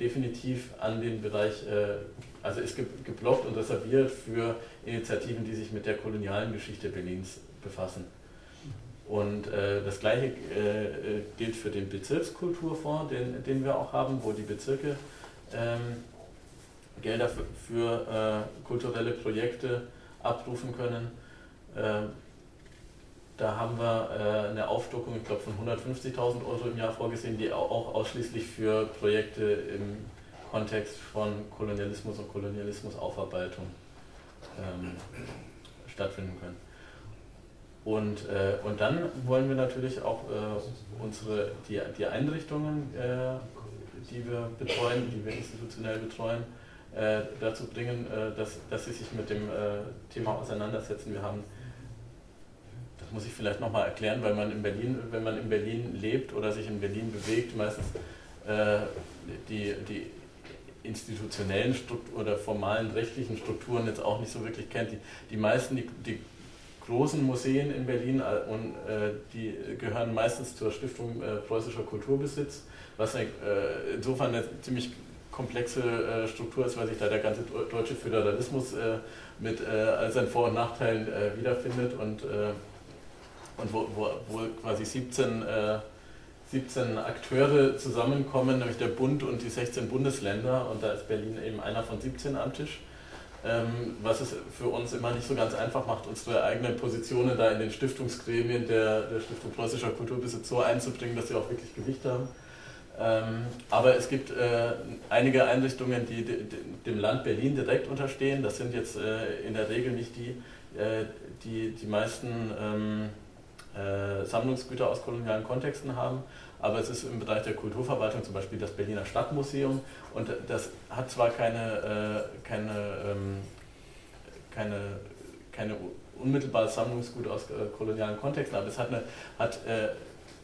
definitiv an den Bereich, äh, also ist geblockt und reserviert für Initiativen, die sich mit der kolonialen Geschichte Berlins befassen. Und äh, das gleiche äh, äh, gilt für den Bezirkskulturfonds, den, den wir auch haben, wo die Bezirke ähm, Gelder für, für äh, kulturelle Projekte abrufen können. Ähm, da haben wir äh, eine Aufstockung, ich glaube, von 150.000 Euro im Jahr vorgesehen, die auch ausschließlich für Projekte im Kontext von Kolonialismus und Kolonialismusaufarbeitung ähm, stattfinden können. Und, äh, und dann wollen wir natürlich auch äh, unsere, die, die Einrichtungen, äh, die wir betreuen, die wir institutionell betreuen, äh, dazu bringen, äh, dass, dass sie sich mit dem Thema auseinandersetzen. Wir haben das muss ich vielleicht nochmal erklären, weil man in Berlin, wenn man in Berlin lebt oder sich in Berlin bewegt, meistens äh, die, die institutionellen Struktur oder formalen rechtlichen Strukturen jetzt auch nicht so wirklich kennt. Die, die meisten, die, die großen Museen in Berlin äh, und äh, die gehören meistens zur Stiftung äh, Preußischer Kulturbesitz, was äh, insofern eine ziemlich komplexe äh, Struktur ist, weil sich da der ganze deutsche Föderalismus äh, mit all seinen Vor- und Nachteilen wiederfindet und und wo, wo, wo quasi 17, äh, 17 Akteure zusammenkommen, nämlich der Bund und die 16 Bundesländer und da ist Berlin eben einer von 17 am Tisch. Ähm, was es für uns immer nicht so ganz einfach macht, unsere eigenen Positionen da in den Stiftungsgremien der, der Stiftung Preußischer Kulturbesitz so einzubringen, dass sie auch wirklich Gewicht haben. Ähm, aber es gibt äh, einige Einrichtungen, die dem Land Berlin direkt unterstehen. Das sind jetzt äh, in der Regel nicht die, äh, die die meisten ähm, äh, Sammlungsgüter aus kolonialen Kontexten haben. Aber es ist im Bereich der Kulturverwaltung zum Beispiel das Berliner Stadtmuseum und das hat zwar keine, äh, keine, ähm, keine, keine unmittelbares Sammlungsgut aus äh, kolonialen Kontexten, aber es hat, eine, hat äh,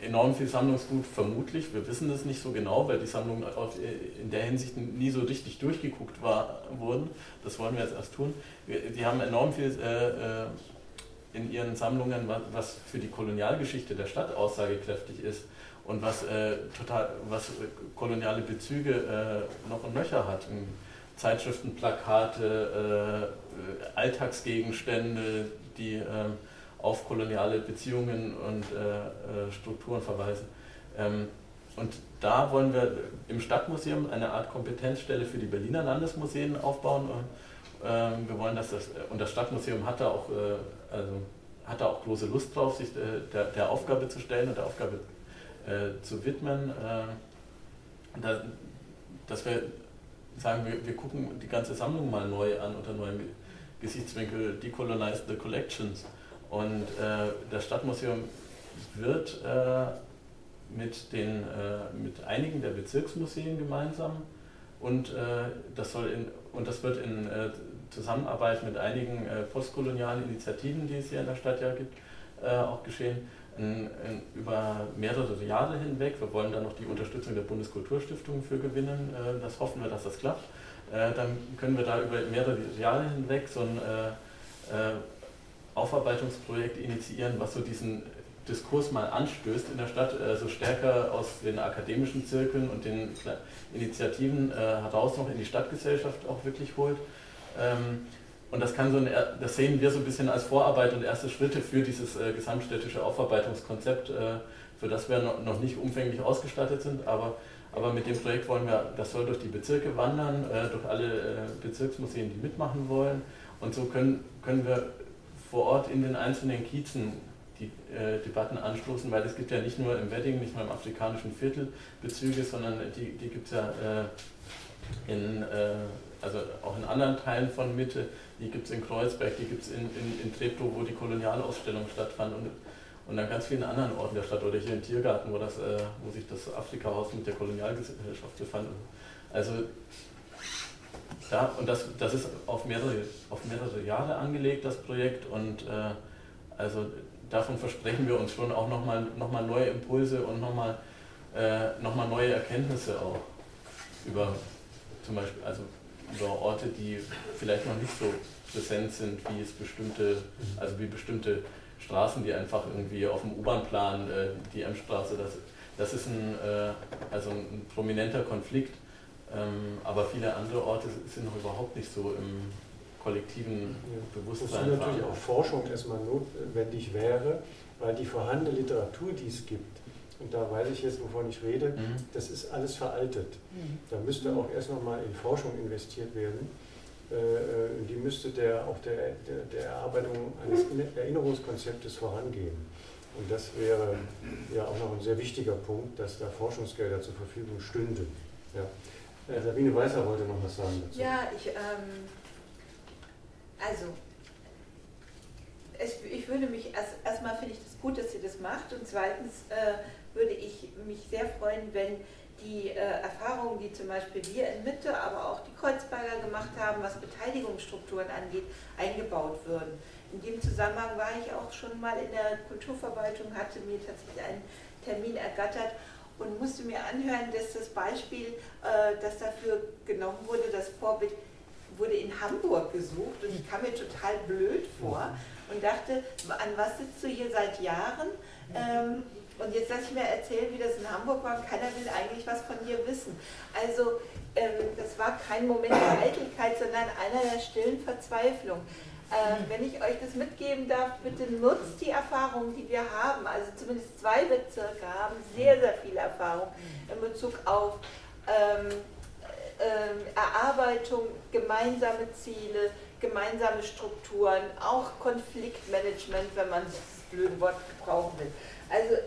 enorm viel Sammlungsgut, vermutlich. Wir wissen das nicht so genau, weil die Sammlungen äh, in der Hinsicht nie so richtig durchgeguckt war, wurden. Das wollen wir jetzt erst tun. Die haben enorm viel äh, äh in ihren Sammlungen, was für die Kolonialgeschichte der Stadt aussagekräftig ist und was äh, total, was koloniale Bezüge äh, noch und nöcher hat. Zeitschriften, Plakate, äh, Alltagsgegenstände, die ähm, auf koloniale Beziehungen und äh, äh, Strukturen verweisen. Ähm, und da wollen wir im Stadtmuseum eine Art Kompetenzstelle für die Berliner Landesmuseen aufbauen. Ähm, wir wollen, dass das, und das Stadtmuseum hat da auch äh, also hat er auch große Lust drauf, sich äh, der, der Aufgabe zu stellen und der Aufgabe äh, zu widmen. Äh, da, dass wir sagen, wir, wir gucken die ganze Sammlung mal neu an unter neuem Gesichtswinkel, Decolonize the Collections. Und äh, das Stadtmuseum wird äh, mit, den, äh, mit einigen der Bezirksmuseen gemeinsam und, das, soll in, und das wird in Zusammenarbeit mit einigen äh, postkolonialen Initiativen, die es hier in der Stadt ja gibt, äh, auch geschehen. Über mehrere Jahre hinweg. Wir wollen da noch die Unterstützung der Bundeskulturstiftung für gewinnen. Äh, das hoffen wir, dass das klappt. Dann können wir da über mehrere Jahre hinweg so ein, Aufarbeitungsprojekt initiieren, was so diesen Diskurs mal anstößt in der Stadt, also stärker aus den akademischen Zirkeln und den Initiativen heraus noch in die Stadtgesellschaft auch wirklich holt. Ähm, und das kann so ein, das sehen wir so ein bisschen als Vorarbeit und erste Schritte für dieses äh, gesamtstädtische Aufarbeitungskonzept, äh, für das wir noch, nicht umfänglich ausgestattet sind, aber, aber mit dem Projekt wollen wir, das soll durch die Bezirke wandern, äh, durch alle Bezirksmuseen, die mitmachen wollen. Und so können, können wir vor Ort in den einzelnen Kiezen die Debatten anstoßen, weil es gibt ja nicht nur im Wedding, nicht nur im afrikanischen Viertel Bezüge, sondern die, die gibt es ja in, also auch in anderen Teilen von Mitte, die gibt es in Kreuzberg, die gibt es in, in, in Treptow, wo die Kolonialausstellung stattfand und, und an ganz vielen anderen Orten der Stadt oder hier im Tiergarten, wo, das, äh, wo sich das Afrika-Haus mit der Kolonialgesellschaft befand. Also da, und das, das ist auf mehrere, auf mehrere Jahre angelegt, das Projekt und äh, also davon versprechen wir uns schon auch nochmal noch mal neue Impulse und nochmal äh, noch neue Erkenntnisse auch über zum Beispiel also über Orte, die vielleicht noch nicht so präsent sind, wie es bestimmte, also wie bestimmte Straßen, die einfach irgendwie auf dem U-Bahn-Plan, äh, die M-Straße, das, das ist ein, äh, also ein prominenter Konflikt, ähm, aber viele andere Orte sind noch überhaupt nicht so im, kollektiven Bewusstsein. Wozu natürlich auch Forschung erstmal notwendig wäre, weil die vorhandene Literatur, die es gibt, und da weiß ich jetzt, wovon ich rede, mhm. das ist alles veraltet. Mhm. Da müsste auch erst nochmal in Forschung investiert werden. Äh, äh, die müsste der, auch der, der, der Erarbeitung eines Erinnerungskonzeptes vorangehen. Und das wäre ja auch noch ein sehr wichtiger Punkt, dass da Forschungsgelder zur Verfügung stünden. Ja. Äh, Sabine Weißer wollte noch was sagen dazu. Ja, ich ähm also, es, ich würde mich, erst, erstmal finde ich das gut, dass sie das macht und zweitens äh, würde ich mich sehr freuen, wenn die äh, Erfahrungen, die zum Beispiel wir in Mitte, aber auch die Kreuzberger gemacht haben, was Beteiligungsstrukturen angeht, eingebaut würden. In dem Zusammenhang war ich auch schon mal in der Kulturverwaltung, hatte mir tatsächlich einen Termin ergattert und musste mir anhören, dass das Beispiel, äh, das dafür genommen wurde, das Vorbild wurde in Hamburg gesucht und ich kam mir total blöd vor und dachte, an was sitzt du hier seit Jahren? Ähm, und jetzt lass ich mir erzählen, wie das in Hamburg war keiner will eigentlich was von dir wissen. Also ähm, das war kein Moment der Eitelkeit, sondern einer der stillen Verzweiflung. Ähm, wenn ich euch das mitgeben darf, bitte nutzt die Erfahrungen, die wir haben. Also zumindest zwei Bezirke haben sehr, sehr viel Erfahrung in Bezug auf ähm, ähm, Erarbeitung, gemeinsame Ziele, gemeinsame Strukturen, auch Konfliktmanagement, wenn man das blöde Wort gebrauchen will. Also äh,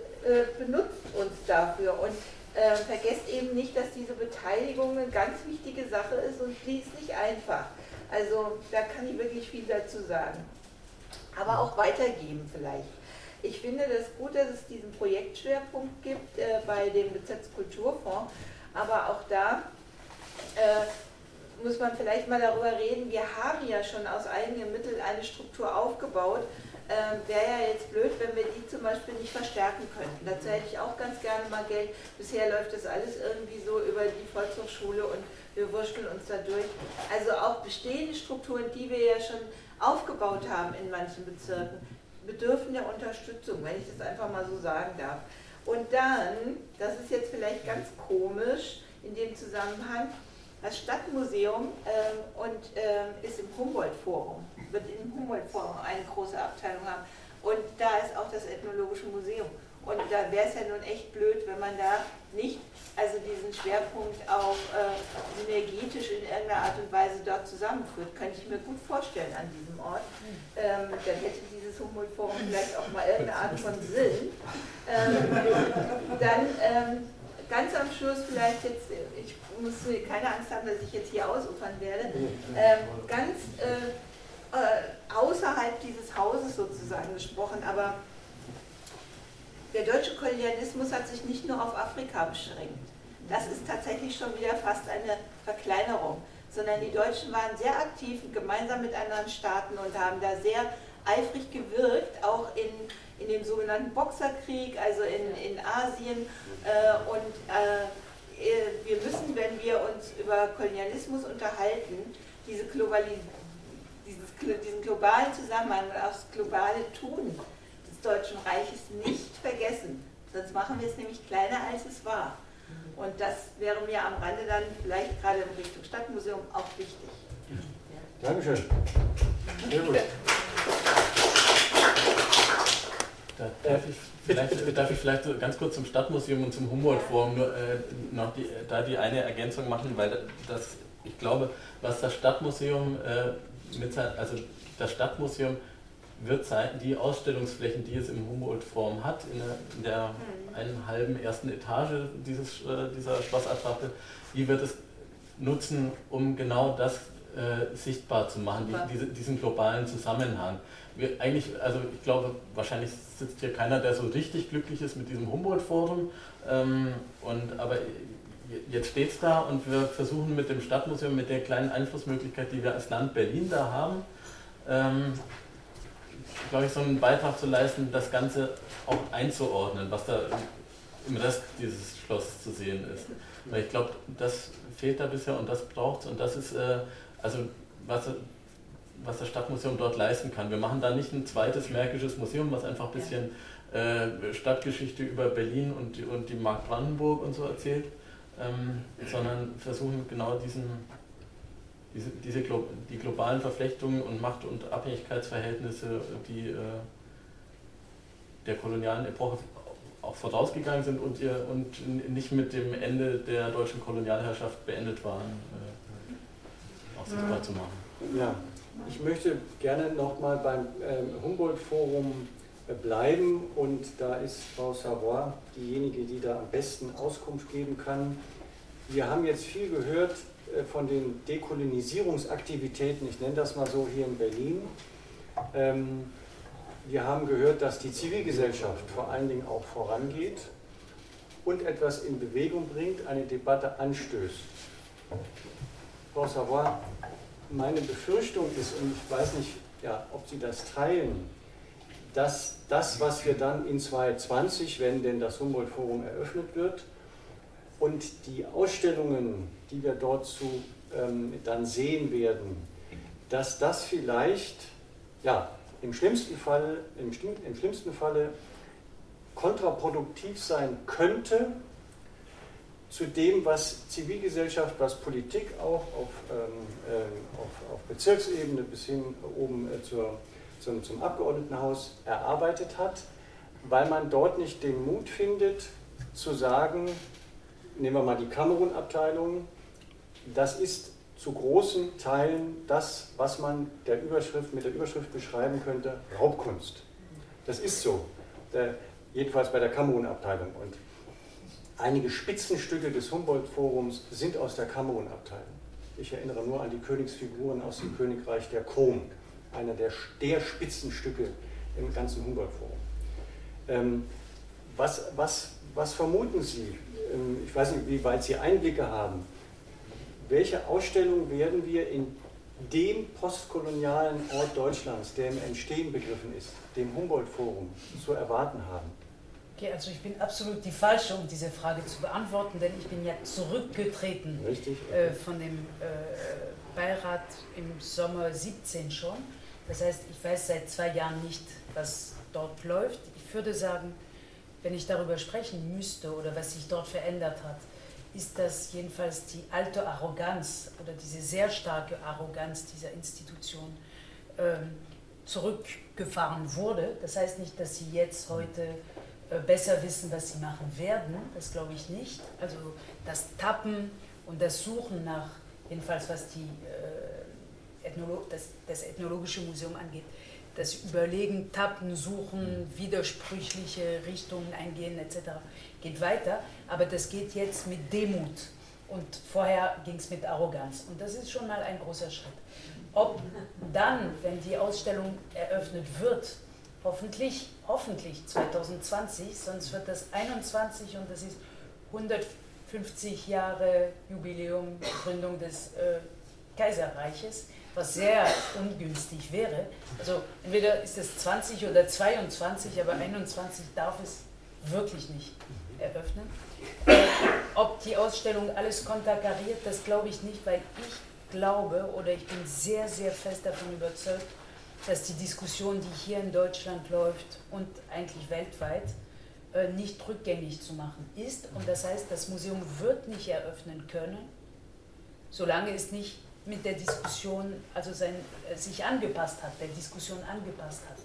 benutzt uns dafür und äh, vergesst eben nicht, dass diese Beteiligung eine ganz wichtige Sache ist und die ist nicht einfach. Also da kann ich wirklich viel dazu sagen. Aber auch weitergeben vielleicht. Ich finde das gut, dass es diesen Projektschwerpunkt gibt äh, bei dem Bezirkskulturfonds, aber auch da äh, muss man vielleicht mal darüber reden, wir haben ja schon aus eigenen Mitteln eine Struktur aufgebaut. Ähm, Wäre ja jetzt blöd, wenn wir die zum Beispiel nicht verstärken könnten. Dazu hätte ich auch ganz gerne mal Geld. Bisher läuft das alles irgendwie so über die Volkshochschule und wir wurschteln uns da durch. Also auch bestehende Strukturen, die wir ja schon aufgebaut haben in manchen Bezirken, bedürfen der Unterstützung, wenn ich das einfach mal so sagen darf. Und dann, das ist jetzt vielleicht ganz komisch in dem Zusammenhang, das Stadtmuseum ähm, und ähm, ist im Humboldt-Forum, wird im Humboldt-Forum eine große Abteilung haben. Und da ist auch das Ethnologische Museum. Und da wäre es ja nun echt blöd, wenn man da nicht also diesen Schwerpunkt auch äh, synergetisch in irgendeiner Art und Weise dort zusammenführt. Könnte ich mir gut vorstellen an diesem Ort. Ähm, dann hätte dieses Humboldt-Forum vielleicht auch mal irgendeine Art von Sinn. Ähm, dann ähm, ganz am Schluss vielleicht jetzt, ich muss keine Angst haben, dass ich jetzt hier ausufern werde, ähm, ganz äh, äh, außerhalb dieses Hauses sozusagen gesprochen, aber der deutsche Kolonialismus hat sich nicht nur auf Afrika beschränkt. Das ist tatsächlich schon wieder fast eine Verkleinerung, sondern die Deutschen waren sehr aktiv gemeinsam mit anderen Staaten und haben da sehr eifrig gewirkt, auch in, in dem sogenannten Boxerkrieg, also in, in Asien. Äh, und äh, wir müssen, wenn wir uns über Kolonialismus unterhalten, diese Globalisierung diesen globalen Zusammenhang und auch das globale Tun des Deutschen Reiches nicht vergessen. Sonst machen wir es nämlich kleiner, als es war. Und das wäre mir am Rande dann vielleicht gerade in Richtung Stadtmuseum auch wichtig. Dankeschön. Sehr gut. Da darf, ich vielleicht, darf ich vielleicht ganz kurz zum Stadtmuseum und zum Humboldt-Forum nur äh, noch die, da die eine Ergänzung machen, weil das, ich glaube, was das Stadtmuseum äh, also das Stadtmuseum wird die Ausstellungsflächen, die es im Humboldt-Forum hat, in der, in der mhm. einen halben ersten Etage dieses, äh, dieser Schlossadtrappe, die wird es nutzen, um genau das äh, sichtbar zu machen, die, diese, diesen globalen Zusammenhang. Wir eigentlich, also ich glaube, wahrscheinlich sitzt hier keiner, der so richtig glücklich ist mit diesem Humboldt-Forum, ähm, aber jetzt steht es da und wir versuchen mit dem Stadtmuseum, mit der kleinen Einflussmöglichkeit, die wir als Land Berlin da haben, ähm, glaube ich, so einen Beitrag zu leisten, das Ganze auch einzuordnen, was da im Rest dieses Schlosses zu sehen ist. Weil ich glaube, das fehlt da bisher und das braucht es und das ist, äh, also was, was das Stadtmuseum dort leisten kann. Wir machen da nicht ein zweites märkisches Museum, was einfach ein bisschen äh, Stadtgeschichte über Berlin und und die Mark Brandenburg und so erzählt, ähm, sondern versuchen genau diesen diese, diese die globalen Verflechtungen und Macht- und Abhängigkeitsverhältnisse, die äh, der kolonialen Epoche auch vorausgegangen sind und, ihr, und nicht mit dem Ende der deutschen Kolonialherrschaft beendet waren, äh, auch sichtbar zu machen. Ja, ich möchte gerne nochmal beim äh, Humboldt-Forum bleiben und da ist Frau Savoy diejenige, die da am besten Auskunft geben kann. Wir haben jetzt viel gehört äh, von den Dekolonisierungsaktivitäten, ich nenne das mal so hier in Berlin. Ähm, wir haben gehört, dass die Zivilgesellschaft vor allen Dingen auch vorangeht und etwas in Bewegung bringt, eine Debatte anstößt. Frau Savoy, meine Befürchtung ist, und ich weiß nicht, ja, ob Sie das teilen, dass das, was wir dann in 2020, wenn denn das Humboldt-Forum eröffnet wird, und die Ausstellungen, die wir dort zu, ähm, dann sehen werden, dass das vielleicht ja, im, schlimmsten Fall, im, im schlimmsten Falle kontraproduktiv sein könnte zu dem, was Zivilgesellschaft, was Politik auch auf, ähm, äh, auf, auf, Bezirksebene bis hin oben äh, zur, zum, zum Abgeordnetenhaus erarbeitet hat, weil man dort nicht den Mut findet zu sagen, nehmen wir mal die Kamerun-Abteilung, das ist zu großen Teilen das, was man der Überschrift, mit der Überschrift beschreiben könnte, Raubkunst. Das ist so, der, jedenfalls bei der Kamerun-Abteilung. Und einige Spitzenstücke des Humboldt-Forums sind aus der Kamerun-Abteilung. Ich erinnere nur an die Königsfiguren aus dem Königreich der Krom, einer der, der Spitzenstücke im ganzen Humboldt-Forum. Ähm, was, was, was vermuten Sie? Ähm, ich weiß nicht, wie weit Sie Einblicke haben, welche Ausstellung werden wir in dem postkolonialen Ort Deutschlands, der im Entstehen begriffen ist, dem Humboldt-Forum, zu erwarten haben? Okay, also ich bin absolut die Falsche, um diese Frage zu beantworten, denn ich bin ja zurückgetreten Richtig, okay. äh, von dem äh, Beirat im Sommer 17 schon. Das heißt, ich weiß seit zwei Jahren nicht, was dort läuft. Ich würde sagen, wenn ich darüber sprechen müsste oder was sich dort verändert hat, ist das jedenfalls die alte Arroganz oder diese sehr starke Arroganz dieser Institution ähm, zurückgefahren wurde. Das heißt nicht, dass sie jetzt heute äh, besser wissen, was sie machen werden. Das glaube ich nicht. Also das Tappen und das Suchen nach, jedenfalls was die, äh, Ethnolo das, das Ethnologische Museum angeht, das Überlegen, Tappen, Suchen, widersprüchliche Richtungen eingehen etc. geht weiter, aber das geht jetzt mit Demut und vorher ging es mit Arroganz und das ist schon mal ein großer Schritt. Ob dann, wenn die Ausstellung eröffnet wird, hoffentlich, hoffentlich 2020, sonst wird das 21 und das ist 150 Jahre Jubiläum Gründung des äh, Kaiserreiches, was sehr ungünstig wäre. Also entweder ist es 20 oder 22, aber 21 darf es wirklich nicht eröffnen. Äh, ob die Ausstellung alles konterkariert, das glaube ich nicht, weil ich glaube oder ich bin sehr, sehr fest davon überzeugt, dass die Diskussion, die hier in Deutschland läuft und eigentlich weltweit, äh, nicht rückgängig zu machen ist. Und das heißt, das Museum wird nicht eröffnen können, solange es nicht mit der Diskussion, also sein, äh, sich angepasst hat, der Diskussion angepasst hat.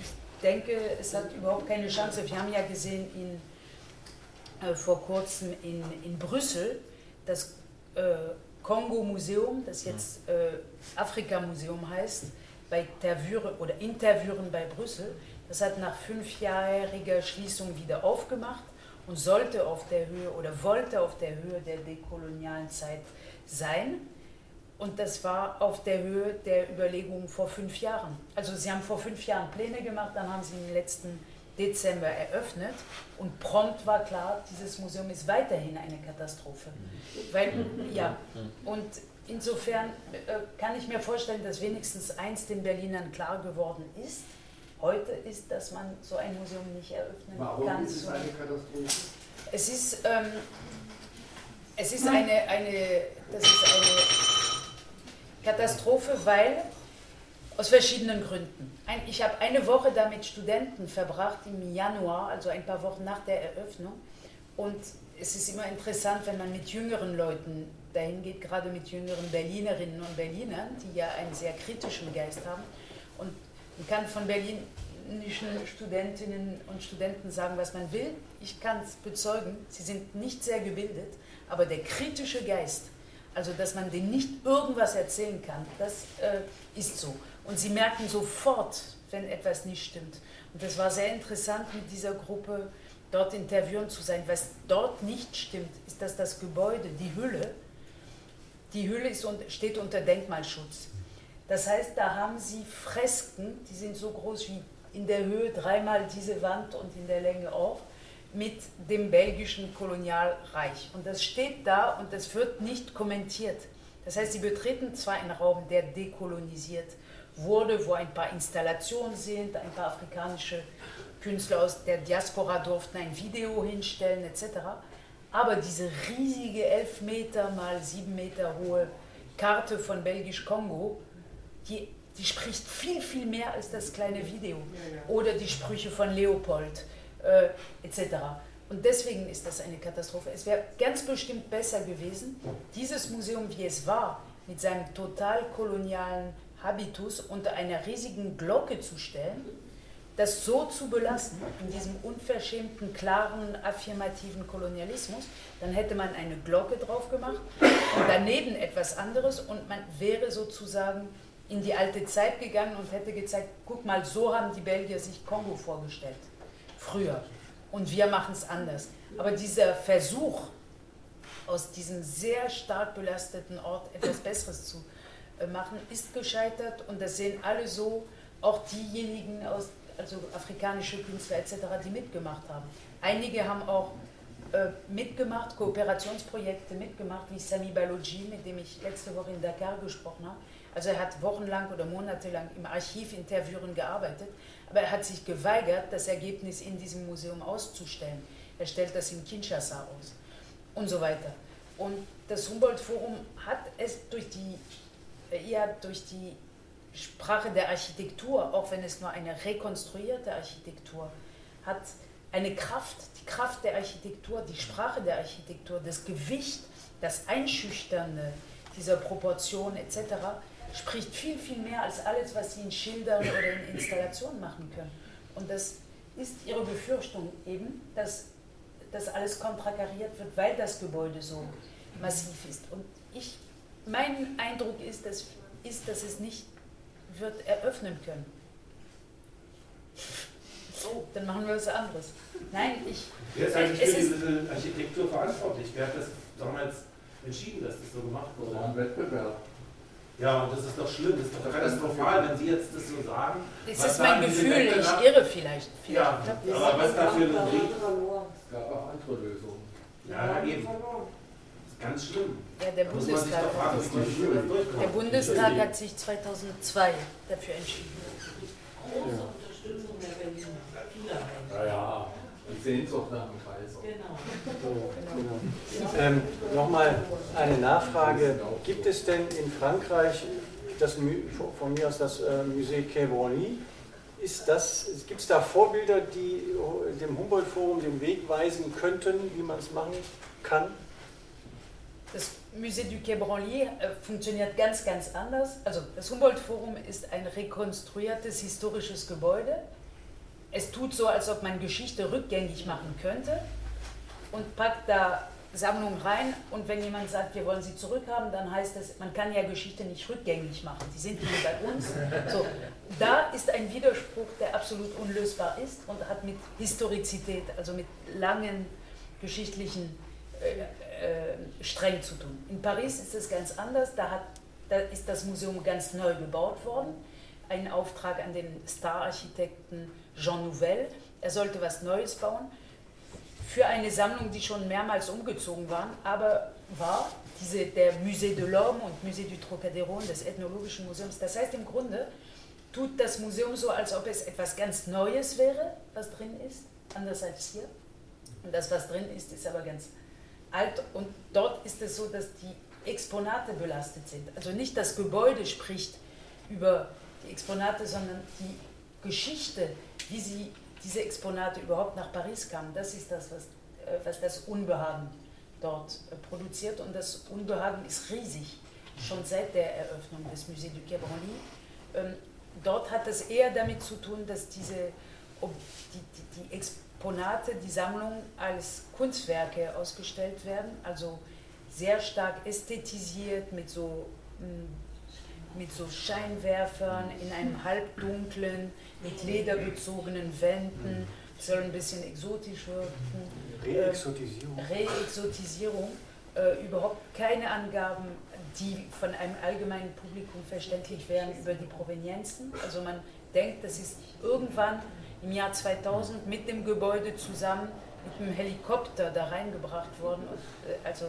Ich denke, es hat überhaupt keine Chance. Wir haben ja gesehen in, äh, vor kurzem in, in Brüssel, das äh, Kongo-Museum, das jetzt äh, Afrika-Museum heißt, bei Tervüre oder in bei Brüssel, das hat nach fünfjähriger Schließung wieder aufgemacht und sollte auf der Höhe oder wollte auf der Höhe der dekolonialen Zeit sein. Und das war auf der Höhe der Überlegungen vor fünf Jahren. Also sie haben vor fünf Jahren Pläne gemacht, dann haben sie im letzten Dezember eröffnet und prompt war klar, dieses Museum ist weiterhin eine Katastrophe. Weil, ja, und insofern äh, kann ich mir vorstellen, dass wenigstens eins den Berlinern klar geworden ist, heute ist, dass man so ein Museum nicht eröffnen Warum kann. ist es eine Katastrophe? Es ist, ähm, es ist eine, eine, das ist eine Katastrophe, weil aus verschiedenen Gründen. Ein, ich habe eine Woche da mit Studenten verbracht im Januar, also ein paar Wochen nach der Eröffnung. Und es ist immer interessant, wenn man mit jüngeren Leuten dahin geht, gerade mit jüngeren Berlinerinnen und Berlinern, die ja einen sehr kritischen Geist haben. Und man kann von berlinischen Studentinnen und Studenten sagen, was man will. Ich kann es bezeugen, sie sind nicht sehr gebildet, aber der kritische Geist, also dass man denen nicht irgendwas erzählen kann, das äh, ist so. Und sie merken sofort, wenn etwas nicht stimmt. Und das war sehr interessant, mit dieser Gruppe dort interviewen zu sein. Was dort nicht stimmt, ist, dass das Gebäude, die Hülle, die Hülle ist, steht unter Denkmalschutz. Das heißt, da haben sie Fresken, die sind so groß wie in der Höhe dreimal diese Wand und in der Länge auch, mit dem belgischen Kolonialreich. Und das steht da und das wird nicht kommentiert. Das heißt, sie betreten zwar einen Raum, der dekolonisiert wurde, wo ein paar Installationen sind, ein paar afrikanische Künstler aus der Diaspora durften ein Video hinstellen etc. Aber diese riesige 11 Meter mal 7 Meter hohe Karte von Belgisch-Kongo, die, die spricht viel, viel mehr als das kleine Video oder die Sprüche von Leopold äh, etc. Und deswegen ist das eine Katastrophe. Es wäre ganz bestimmt besser gewesen, dieses Museum, wie es war, mit seinem total kolonialen Habitus unter einer riesigen Glocke zu stellen, das so zu belassen, in diesem unverschämten, klaren, affirmativen Kolonialismus, dann hätte man eine Glocke drauf gemacht und daneben etwas anderes und man wäre sozusagen in die alte Zeit gegangen und hätte gezeigt, guck mal, so haben die Belgier sich Kongo vorgestellt, früher. Und wir machen es anders. Aber dieser Versuch, aus diesem sehr stark belasteten Ort etwas Besseres zu äh, machen, ist gescheitert und das sehen alle so, auch diejenigen aus, also afrikanische Künstler etc., die mitgemacht haben. Einige haben auch äh, mitgemacht, Kooperationsprojekte mitgemacht, wie Sami Balogi, mit dem ich letzte Woche in Dakar gesprochen habe. Also er hat wochenlang oder monatelang im Archiv in Tervuren gearbeitet, aber er hat sich geweigert, das Ergebnis in diesem Museum auszustellen. Er stellt das in Kinshasa aus und so weiter. Und das Humboldt-Forum hat es durch die, ja, durch die Sprache der Architektur, auch wenn es nur eine rekonstruierte Architektur hat, eine Kraft, die Kraft der Architektur, die Sprache der Architektur, das Gewicht, das Einschüchternde dieser Proportion etc., spricht viel, viel mehr als alles, was sie in Schildern oder in Installationen machen können. Und das ist ihre Befürchtung eben, dass das alles konterkariert wird, weil das Gebäude so massiv ist. Und ich, mein Eindruck ist, dass, ist, dass es nicht wird eröffnen können. Oh, dann machen wir was anderes. Nein, ich. Wer ist eigentlich für diese Architektur verantwortlich? Wer hat das damals entschieden, dass das so gemacht wurde? Ein Wettbewerb. Ja, und das ist doch schlimm, das ist doch katastrophal, wenn Sie jetzt das so sagen. Das ist mein Gefühl, ich irre vielleicht. vielleicht. Ja, aber was dafür ein? Es gab auch andere Lösungen. Ja, eben. Das ist ganz schlimm. Ja, der sich Bundestag, doch fragen, hier durchkommt. der Bundestag hat sich 2002 dafür entschieden. Große Unterstützung der Berliner. Ja, ja. Und Sehnsucht nach dem. Genau. genau. Ähm, Nochmal eine Nachfrage. Gibt es denn in Frankreich das, von mir aus das äh, Musée Quai Branly? Gibt es da Vorbilder, die dem Humboldt-Forum den Weg weisen könnten, wie man es machen kann? Das Musée du Quai Branly äh, funktioniert ganz, ganz anders. Also das Humboldt-Forum ist ein rekonstruiertes historisches Gebäude. Es tut so, als ob man Geschichte rückgängig machen könnte und packt da Sammlungen rein und wenn jemand sagt, wir wollen sie zurückhaben, dann heißt es, man kann ja Geschichte nicht rückgängig machen. Die sind nicht bei uns. So, da ist ein Widerspruch, der absolut unlösbar ist und hat mit Historizität, also mit langen geschichtlichen äh, äh, streng zu tun. In Paris ist es ganz anders, da, hat, da ist das Museum ganz neu gebaut worden. Ein Auftrag an den Star-Architekten Jean Nouvel. Er sollte was Neues bauen für eine Sammlung, die schon mehrmals umgezogen waren, aber war diese, der Musée de l'Homme und Musée du Trocadéro des Ethnologischen Museums. Das heißt im Grunde, tut das Museum so, als ob es etwas ganz Neues wäre, was drin ist, anders als hier. Und das, was drin ist, ist aber ganz alt. Und dort ist es so, dass die Exponate belastet sind. Also nicht das Gebäude spricht über die Exponate, sondern die Geschichte, wie sie diese Exponate überhaupt nach Paris kamen. Das ist das, was, äh, was das Unbehagen dort äh, produziert. Und das Unbehagen ist riesig, schon seit der Eröffnung des Musée du Quai Branly. Ähm, dort hat es eher damit zu tun, dass diese, die, die, die Exponate, die Sammlung als Kunstwerke ausgestellt werden, also sehr stark ästhetisiert mit so, mm, mit so Scheinwerfern in einem halbdunklen, mit lederbezogenen Wänden, soll ein bisschen exotisch wirken. Reexotisierung. Ähm, Reexotisierung. Äh, überhaupt keine Angaben, die von einem allgemeinen Publikum verständlich wären über die Provenienzen. Also man denkt, das ist irgendwann im Jahr 2000 mit dem Gebäude zusammen mit einem Helikopter da reingebracht worden und, äh, also,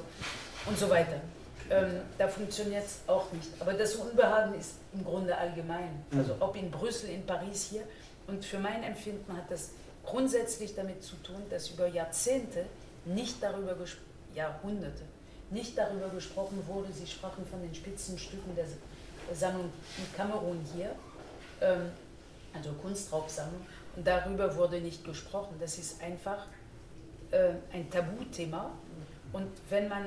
und so weiter. Ähm, da funktioniert es auch nicht. Aber das Unbehagen ist im Grunde allgemein. Also ob in Brüssel, in Paris, hier. Und für mein Empfinden hat das grundsätzlich damit zu tun, dass über Jahrzehnte nicht darüber, Jahrhunderte, nicht darüber gesprochen wurde. Sie sprachen von den Spitzenstücken der Sammlung in Kamerun hier, ähm, also Kunstraubsammlung. Und darüber wurde nicht gesprochen. Das ist einfach äh, ein Tabuthema. Und wenn man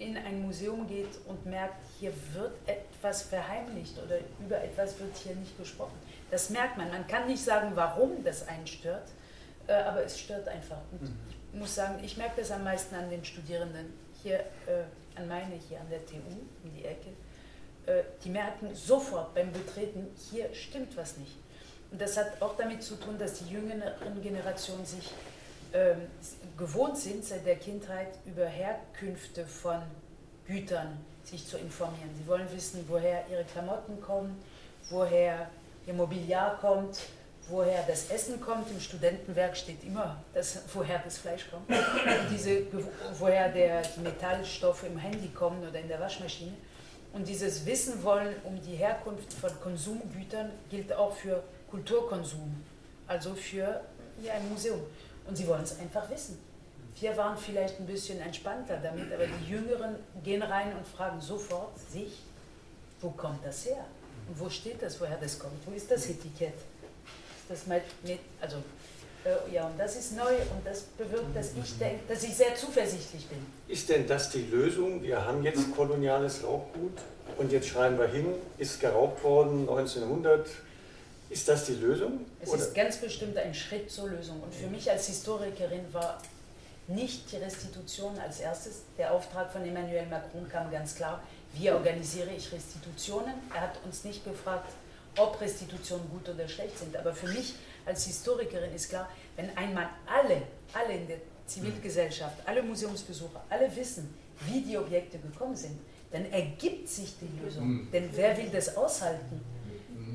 in ein Museum geht und merkt, hier wird etwas verheimlicht oder über etwas wird hier nicht gesprochen. Das merkt man. Man kann nicht sagen, warum das einen stört, äh, aber es stört einfach. Und mhm. ich muss sagen, ich merke das am meisten an den Studierenden hier, äh, an meine hier an der TU, in die Ecke. Äh, die merken sofort beim Betreten, hier stimmt was nicht. Und das hat auch damit zu tun, dass die jüngeren Generationen sich ähm, gewohnt sind, seit der Kindheit über Herkünfte von Gütern sich zu informieren. Sie wollen wissen, woher ihre Klamotten kommen, woher ihr Mobiliar kommt, woher das Essen kommt. Im Studentenwerk steht immer, das, *laughs* woher das Fleisch kommt. Und diese, woher der, die Metallstoffe im Handy kommen oder in der Waschmaschine. Und dieses Wissen wollen um die Herkunft von Konsumgütern gilt auch für Kulturkonsum, also für ja, ein Museum. Und sie wollen es einfach wissen. Wir waren vielleicht ein bisschen entspannter damit, aber die Jüngeren gehen rein und fragen sofort sich, wo kommt das her? Und wo steht das, woher das kommt? Wo ist das Etikett? Das mit, also, äh, ja, und das ist neu und das bewirkt, dass ich denke, dass ich sehr zuversichtlich bin. Ist denn das die Lösung? Wir haben jetzt koloniales Raubgut und jetzt schreiben wir hin, ist geraubt worden 1900 ist das die Lösung? Es oder? ist ganz bestimmt ein Schritt zur Lösung. Und für mich als Historikerin war nicht die Restitution als erstes. Der Auftrag von Emmanuel Macron kam ganz klar, wie organisiere ich Restitutionen. Er hat uns nicht gefragt, ob Restitutionen gut oder schlecht sind. Aber für mich als Historikerin ist klar, wenn einmal alle, alle in der Zivilgesellschaft, alle Museumsbesucher, alle wissen, wie die Objekte gekommen sind, dann ergibt sich die Lösung. Mhm. Denn wer will das aushalten?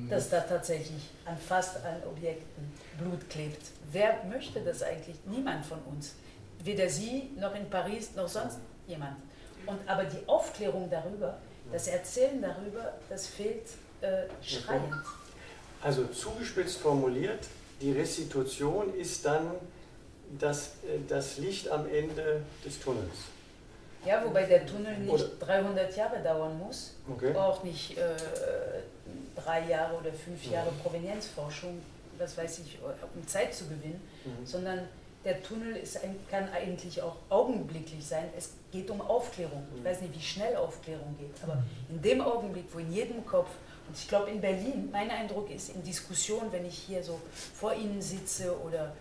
Dass da tatsächlich an fast allen Objekten Blut klebt. Wer möchte das eigentlich? Niemand von uns. Weder Sie noch in Paris noch sonst jemand. Und aber die Aufklärung darüber, das Erzählen darüber, das fehlt äh, schreiend. Also zugespitzt formuliert, die Restitution ist dann das, äh, das Licht am Ende des Tunnels. Ja, wobei der Tunnel nicht oder 300 Jahre dauern muss, okay. auch nicht äh, drei Jahre oder fünf Jahre Provenienzforschung, was weiß ich, um Zeit zu gewinnen, mhm. sondern der Tunnel ist ein, kann eigentlich auch augenblicklich sein. Es geht um Aufklärung. Ich weiß nicht, wie schnell Aufklärung geht, aber in dem Augenblick, wo in jedem Kopf, und ich glaube in Berlin, mein Eindruck ist in Diskussionen, wenn ich hier so vor Ihnen sitze oder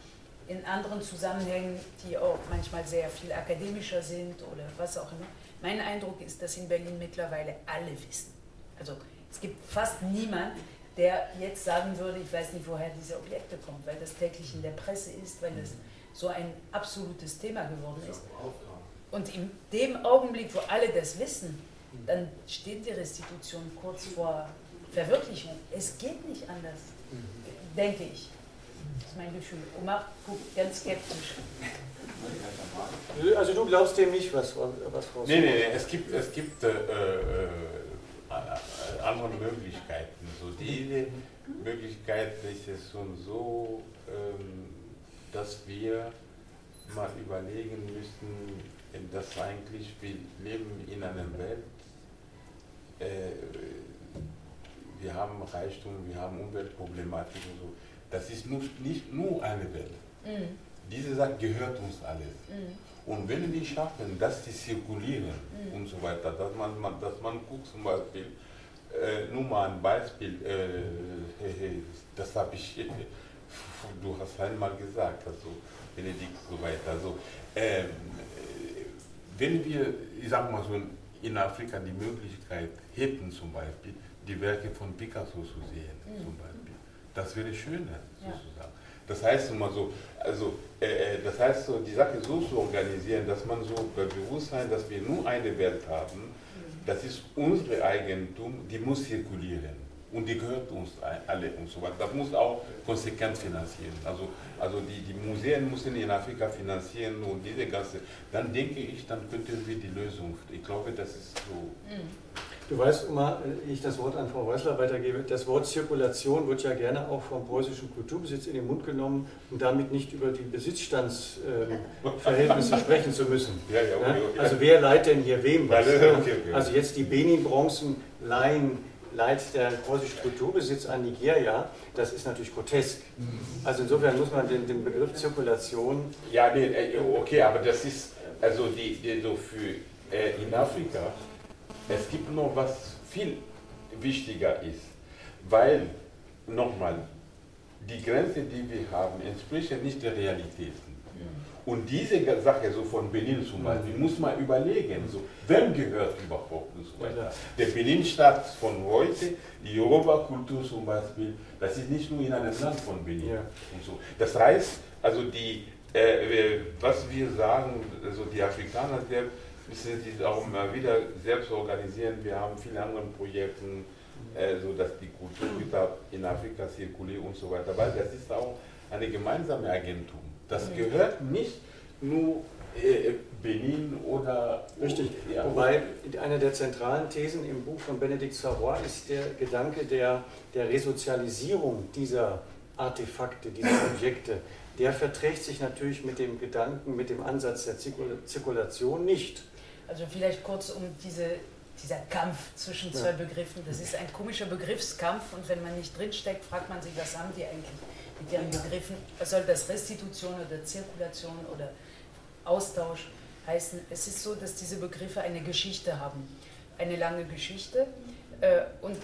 in anderen Zusammenhängen, die auch manchmal sehr viel akademischer sind oder was auch immer, mein Eindruck ist, dass in Berlin mittlerweile alle wissen. Also es gibt fast niemand, der jetzt sagen würde, ich weiß nicht, woher diese Objekte kommen, weil das täglich in der Presse ist, weil das so ein absolutes Thema geworden ist. Und in dem Augenblick, wo alle das wissen, dann steht die Restitution kurz vor Verwirklichung. Es geht nicht anders, denke ich. Das ist mein Gefühl. Omar guckt ganz skeptisch. Also du glaubst dem nicht, was, was Frau Nee, nee, nee, es gibt, es gibt äh, äh, äh andere Möglichkeiten. So diese Möglichkeit ist es schon so, ähm, dass wir mal überlegen müssen, dass eigentlich wir leben in einer Welt, äh, wir haben Reichtum, wir haben Umweltproblematik und so. Das ist nicht nur eine Welt. Mhm. Diese Sache gehört uns alles. Mhm. Und wenn wir schaffen, dass sie zirkulieren mhm. und so weiter, dass man, man, dass man guckt zum Beispiel, äh, nur mal ein Beispiel, äh, das habe ich, äh, *laughs* du hast einmal gesagt, also Benedikt so weiter. Also, ähm, wenn wir, ich sage mal so, in Afrika die Möglichkeit hätten, zum Beispiel, die Werke von Picasso zu sehen, mhm. zum Beispiel, das wäre schöner, sozusagen. Das heißt immer so, also äh, äh, das heißt so, die Sache so zu organisieren, dass man so bei Bewusstsein, dass wir nur eine Welt haben, mhm. das ist unsere Eigentum, die muss zirkulieren und die gehört uns alle und so weiter. Das muss auch konsequent finanzieren. Also, also die, die Museen müssen in Afrika finanzieren und diese ganze, dann denke ich, dann könnten wir die Lösung, ich glaube, das ist so. Mhm. Du weißt, immer, ich das Wort an Frau Rössler weitergebe, das Wort Zirkulation wird ja gerne auch vom preußischen Kulturbesitz in den Mund genommen, um damit nicht über die Besitzstandsverhältnisse sprechen zu müssen. Ja, ja, okay, okay. Also wer leiht denn hier wem was? Also jetzt die Benin-Bronzen leihen leiht der preußische Kulturbesitz an Nigeria, das ist natürlich grotesk. Also insofern muss man den, den Begriff Zirkulation. Ja, nee, äh, okay, aber das ist also die, die so für äh, in Afrika, es gibt noch was viel wichtiger ist, weil nochmal die Grenze, die wir haben, entspricht nicht der Realität. Und diese Sache so von Benin zum Beispiel, muss man überlegen, so, wem gehört überhaupt und so weiter. Der Benin-Staat von heute, die Yoruba-Kultur zum Beispiel, das ist nicht nur in einem Land von Benin. Ja. Und so. Das heißt, also die, äh, was wir sagen, also die Afrikaner selbst, müssen sich auch mal wieder selbst organisieren. Wir haben viele andere Projekte, äh, so dass die Kultur in Afrika zirkuliert und so weiter. Weil das ist auch eine gemeinsame Agentur. Das gehört nicht nur äh, Benin oder. Richtig. Ja. Wobei eine der zentralen Thesen im Buch von Benedikt Savoy ist der Gedanke der, der Resozialisierung dieser Artefakte, dieser Objekte. Der verträgt sich natürlich mit dem Gedanken, mit dem Ansatz der Zirkulation nicht. Also vielleicht kurz um diese, dieser Kampf zwischen zwei. Begriffen. Das ist ein komischer Begriffskampf und wenn man nicht drinsteckt, fragt man sich, was haben die eigentlich? mit ihren Begriffen, soll das Restitution oder Zirkulation oder Austausch heißen. Es ist so, dass diese Begriffe eine Geschichte haben, eine lange Geschichte. Äh, und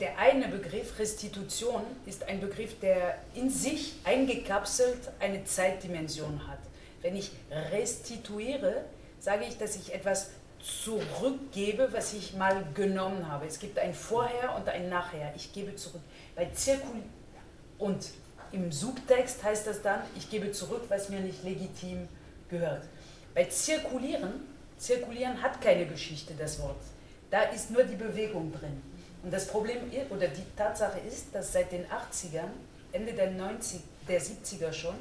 der eine Begriff, Restitution, ist ein Begriff, der in sich eingekapselt eine Zeitdimension hat. Wenn ich restituiere, sage ich, dass ich etwas zurückgebe, was ich mal genommen habe. Es gibt ein Vorher und ein Nachher. Ich gebe zurück. Bei Zirkul und im Subtext heißt das dann, ich gebe zurück, was mir nicht legitim gehört. Bei zirkulieren, zirkulieren hat keine Geschichte, das Wort. Da ist nur die Bewegung drin. Und das Problem oder die Tatsache ist, dass seit den 80ern, Ende der, 90, der 70er schon,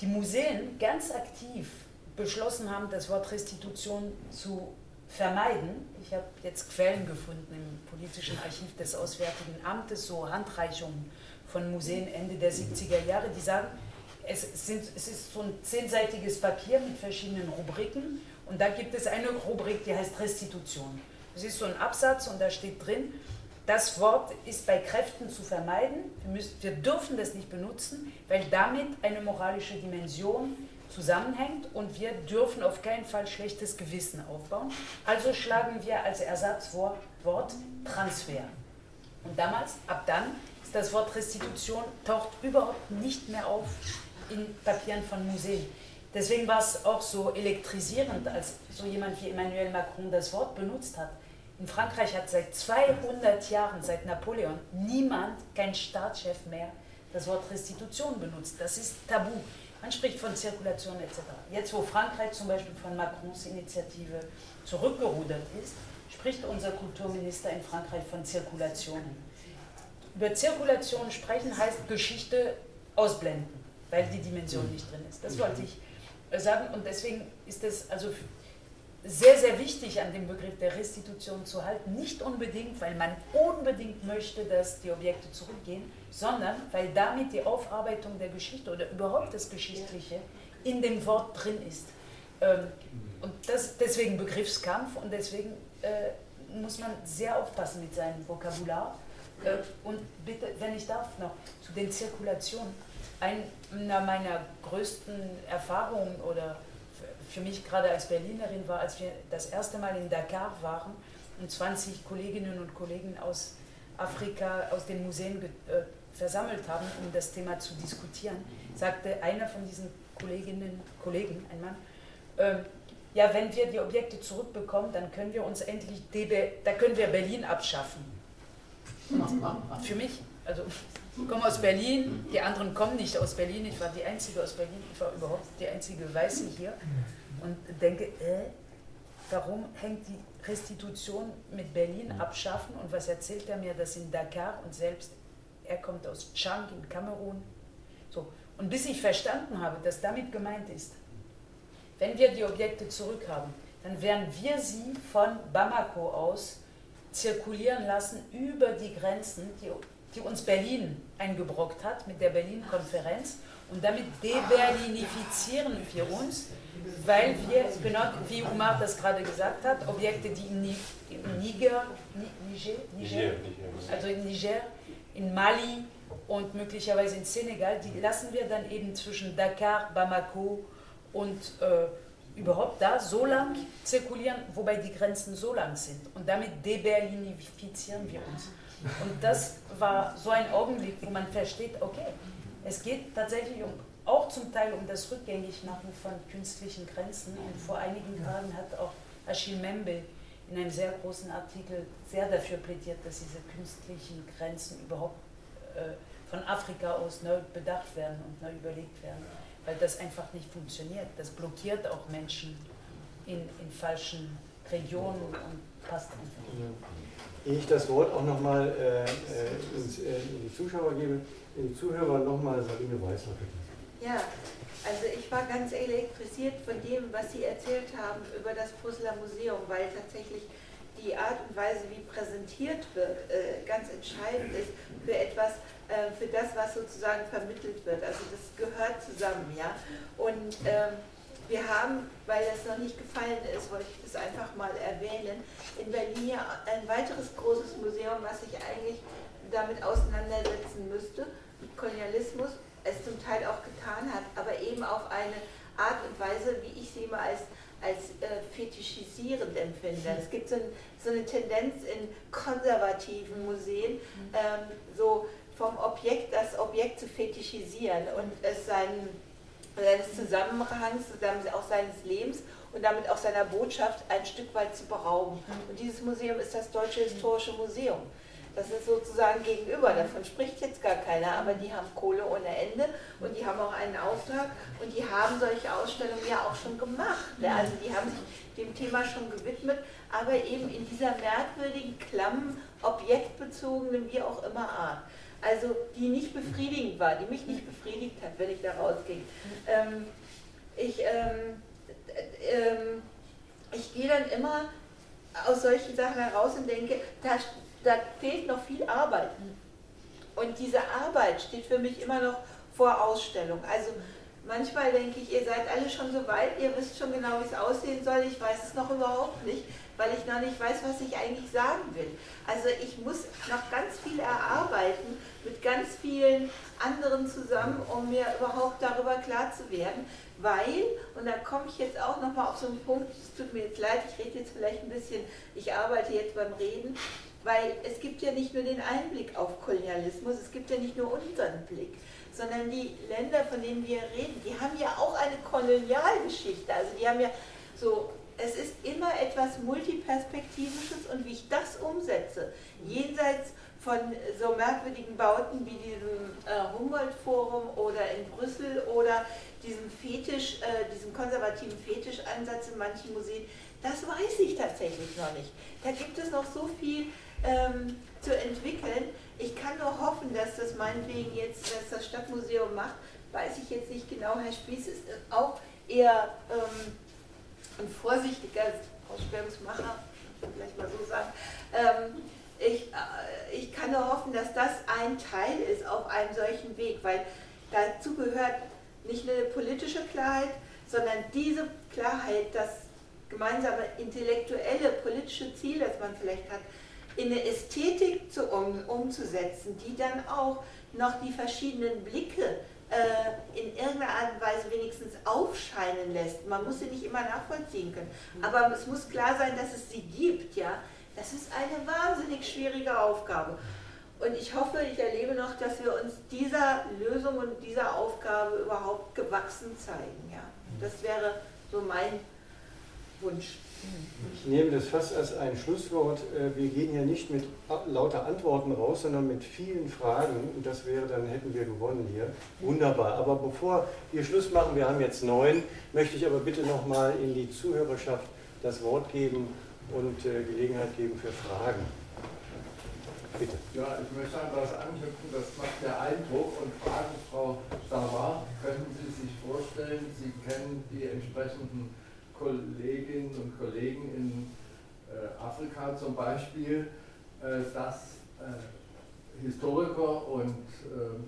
die Museen ganz aktiv beschlossen haben, das Wort Restitution zu vermeiden. Ich habe jetzt Quellen gefunden im politischen Archiv des Auswärtigen Amtes, so Handreichungen von Museen Ende der 70er Jahre, die sagen, es, sind, es ist so ein zehnseitiges Papier mit verschiedenen Rubriken und da gibt es eine Rubrik, die heißt Restitution. Es ist so ein Absatz und da steht drin, das Wort ist bei Kräften zu vermeiden. Wir, müssen, wir dürfen das nicht benutzen, weil damit eine moralische Dimension zusammenhängt und wir dürfen auf keinen Fall schlechtes Gewissen aufbauen. Also schlagen wir als Ersatzwort Wort Transfer. Und damals, ab dann, ist das Wort Restitution taucht überhaupt nicht mehr auf in Papieren von Museen. Deswegen war es auch so elektrisierend, als so jemand wie Emmanuel Macron das Wort benutzt hat. In Frankreich hat seit 200 Jahren, seit Napoleon, niemand, kein Staatschef mehr, das Wort Restitution benutzt. Das ist tabu. Man spricht von Zirkulation etc. Jetzt, wo Frankreich zum Beispiel von Macrons Initiative zurückgerudert ist, spricht unser Kulturminister in Frankreich von Zirkulationen. Über Zirkulation sprechen heißt Geschichte ausblenden, weil die Dimension nicht drin ist. Das wollte ich sagen und deswegen ist es also sehr, sehr wichtig an dem Begriff der Restitution zu halten. Nicht unbedingt, weil man unbedingt möchte, dass die Objekte zurückgehen, sondern weil damit die Aufarbeitung der Geschichte oder überhaupt das Geschichtliche in dem Wort drin ist. Ähm, und das, deswegen Begriffskampf und deswegen äh, muss man sehr aufpassen mit seinem Vokabular. Äh, und bitte, wenn ich darf, noch zu den Zirkulationen. Einer meiner größten Erfahrungen oder für mich gerade als Berlinerin war, als wir das erste Mal in Dakar waren und 20 Kolleginnen und Kollegen aus Afrika, aus den Museen äh, versammelt haben, um das Thema zu diskutieren, sagte einer von diesen Kolleginnen, Kollegen, ein Mann, äh, ja, wenn wir die Objekte zurückbekommen, dann können wir uns endlich, DB, da können wir Berlin abschaffen. *laughs* Für mich, also ich komme aus Berlin, die anderen kommen nicht aus Berlin, ich war die Einzige aus Berlin, ich war überhaupt die einzige Weiße hier und denke, äh, warum hängt die Restitution mit Berlin abschaffen und was erzählt er mir, dass in Dakar und selbst er kommt aus Chang in Kamerun. So. Und bis ich verstanden habe, dass damit gemeint ist, wenn wir die Objekte zurückhaben, dann werden wir sie von Bamako aus zirkulieren lassen über die Grenzen, die, die uns Berlin eingebrockt hat mit der Berlin-Konferenz. Und damit deberlinifizieren wir uns, weil wir, genau wie Umar das gerade gesagt hat, Objekte, die in Niger, Niger, Niger, also in Niger, in Mali und möglicherweise in Senegal, die lassen wir dann eben zwischen Dakar, Bamako und äh, überhaupt da so lang zirkulieren, wobei die Grenzen so lang sind. Und damit deberlinifizieren wir uns. Und das war so ein Augenblick, wo man versteht, okay, es geht tatsächlich um, auch zum Teil um das Rückgängigmachen von künstlichen Grenzen. Und vor einigen Tagen hat auch Achille Membe in einem sehr großen Artikel sehr dafür plädiert, dass diese künstlichen Grenzen überhaupt äh, von Afrika aus neu bedacht werden und neu überlegt werden weil das einfach nicht funktioniert. Das blockiert auch Menschen in, in falschen Regionen und passt einfach nicht. Ehe ich das Wort auch nochmal äh, äh, äh, in die Zuschauer gebe, in die Zuhörer nochmal Sabine Weißler bitte. Ja, also ich war ganz elektrisiert von dem, was Sie erzählt haben über das Brüsseler Museum, weil tatsächlich die Art und Weise, wie präsentiert wird, äh, ganz entscheidend ist für etwas, äh, für das, was sozusagen vermittelt wird. Also das gehört zusammen, ja. Und ähm, wir haben, weil das noch nicht gefallen ist, wollte ich das einfach mal erwähnen, in Berlin ein weiteres großes Museum, was sich eigentlich damit auseinandersetzen müsste, Kolonialismus, es zum Teil auch getan hat, aber eben auf eine Art und Weise, wie ich sie immer als, als äh, fetischisierend empfinde. Es gibt so, ein, so, eine Tendenz in konservativen Museen, mhm. ähm, so vom Objekt, das Objekt zu fetischisieren und es seinen, seines Zusammenhangs, auch seines Lebens und damit auch seiner Botschaft ein Stück weit zu berauben. Und dieses Museum ist das Deutsche Historische Museum. Das ist sozusagen gegenüber, davon spricht jetzt gar keiner, aber die haben Kohle ohne Ende und die haben auch einen Auftrag und die haben solche Ausstellungen ja auch schon gemacht. Also die haben sich dem Thema schon gewidmet, aber eben in dieser merkwürdigen, klammen, objektbezogenen, wie auch immer Art also die nicht befriedigend war, die mich nicht befriedigt hat, wenn ich da rausging. Ähm, ich, ähm, ähm, ich gehe dann immer aus solchen Sachen heraus und denke, da, da fehlt noch viel Arbeit. Und diese Arbeit steht für mich immer noch vor Ausstellung. Also manchmal denke ich, ihr seid alle schon so weit, ihr wisst schon genau, wie es aussehen soll. Ich weiß es noch überhaupt nicht, weil ich noch nicht weiß, was ich eigentlich sagen will. Also ich muss noch ganz viel erarbeiten mit ganz vielen anderen zusammen, um mir überhaupt darüber klar zu werden, weil, und da komme ich jetzt auch nochmal auf so einen Punkt, es tut mir jetzt leid, ich rede jetzt vielleicht ein bisschen, ich arbeite jetzt beim Reden, weil es gibt ja nicht nur den Einblick auf Kolonialismus, es gibt ja nicht nur unseren Blick, sondern die Länder, von denen wir reden, die haben ja auch eine Kolonialgeschichte. Also die haben ja so, es ist immer etwas Multiperspektivisches und wie ich das umsetze, jenseits von so merkwürdigen Bauten wie diesem äh, Humboldt-Forum oder in Brüssel oder diesem Fetisch, äh, diesem konservativen Fetischansatz in manchen Museen, das weiß ich tatsächlich noch nicht. Da gibt es noch so viel ähm, zu entwickeln. Ich kann nur hoffen, dass das meinetwegen jetzt, was das Stadtmuseum macht, weiß ich jetzt nicht genau. Herr Spieß ist auch eher ähm, ein vorsichtiger Ausstellungsmacher, vielleicht mal so sagen. Ähm, ich, äh, ich kann nur hoffen, dass das ein Teil ist auf einem solchen Weg, weil dazu gehört nicht nur eine politische Klarheit, sondern diese Klarheit, das gemeinsame intellektuelle, politische Ziel, das man vielleicht hat, in eine Ästhetik zu, um, umzusetzen, die dann auch noch die verschiedenen Blicke äh, in irgendeiner Art und Weise wenigstens aufscheinen lässt. Man muss sie nicht immer nachvollziehen können, aber es muss klar sein, dass es sie gibt, ja. Das ist eine wahnsinnig schwierige Aufgabe. Und ich hoffe, ich erlebe noch, dass wir uns dieser Lösung und dieser Aufgabe überhaupt gewachsen zeigen. Ja. Das wäre so mein Wunsch. Ich nehme das fast als ein Schlusswort. Äh, wir gehen ja nicht mit lauter Antworten raus, sondern mit vielen Fragen. Und das wäre, dann hätten wir gewonnen hier. Wunderbar. Aber bevor wir Schluss machen, wir haben jetzt neun, möchte ich aber bitte nochmal in die Zuhörerschaft das Wort geben und äh, Gelegenheit geben für Fragen. Bitte. Ja, ich möchte an das anknüpfen, das macht der Eindruck und fragen Frau Stavar, können Sie sich vorstellen, Sie kennen die entsprechenden Kolleginnen und Kollegen in äh, Afrika zum Beispiel, äh, dass äh, Historiker und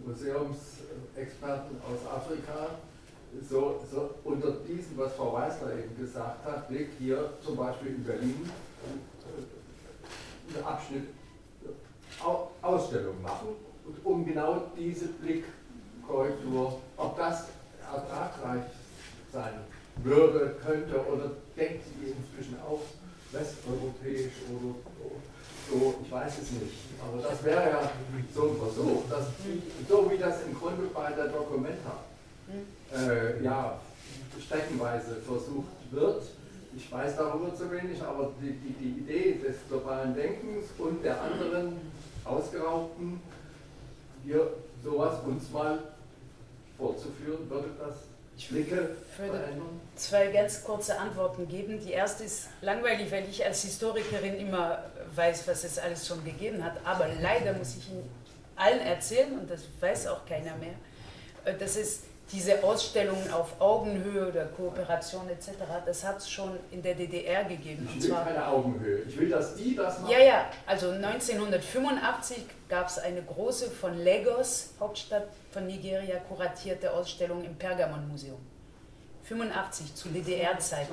Museumsexperten aus Afrika so, so, unter diesem, was Frau Weißler eben gesagt hat, Blick hier zum Beispiel in Berlin einen Abschnitt Ausstellung machen, um genau diese Blickkorrektur, ob das ertragreich sein würde, könnte oder denkt sie inzwischen auch westeuropäisch oder so, ich weiß es nicht. Aber das wäre ja so ein Versuch, dass, so wie das im Grunde bei der Documenta äh, ja, streckenweise versucht wird. Ich weiß darüber zu wenig, aber die, die, die Idee des globalen Denkens und der anderen Ausgeraubten, hier sowas uns mal vorzuführen, würde das ich würde zwei ganz kurze Antworten geben. Die erste ist langweilig, weil ich als Historikerin immer weiß, was es alles schon gegeben hat. Aber leider muss ich Ihnen allen erzählen, und das weiß auch keiner mehr, äh, dass es diese Ausstellungen auf Augenhöhe oder Kooperation etc., das hat es schon in der DDR gegeben. Ich will keine Augenhöhe. Ich will, dass die das machen. Ja, ja. Also 1985 gab es eine große von Lagos, Hauptstadt von Nigeria, kuratierte Ausstellung im Pergamon-Museum. 85 zu DDR-Zeiten.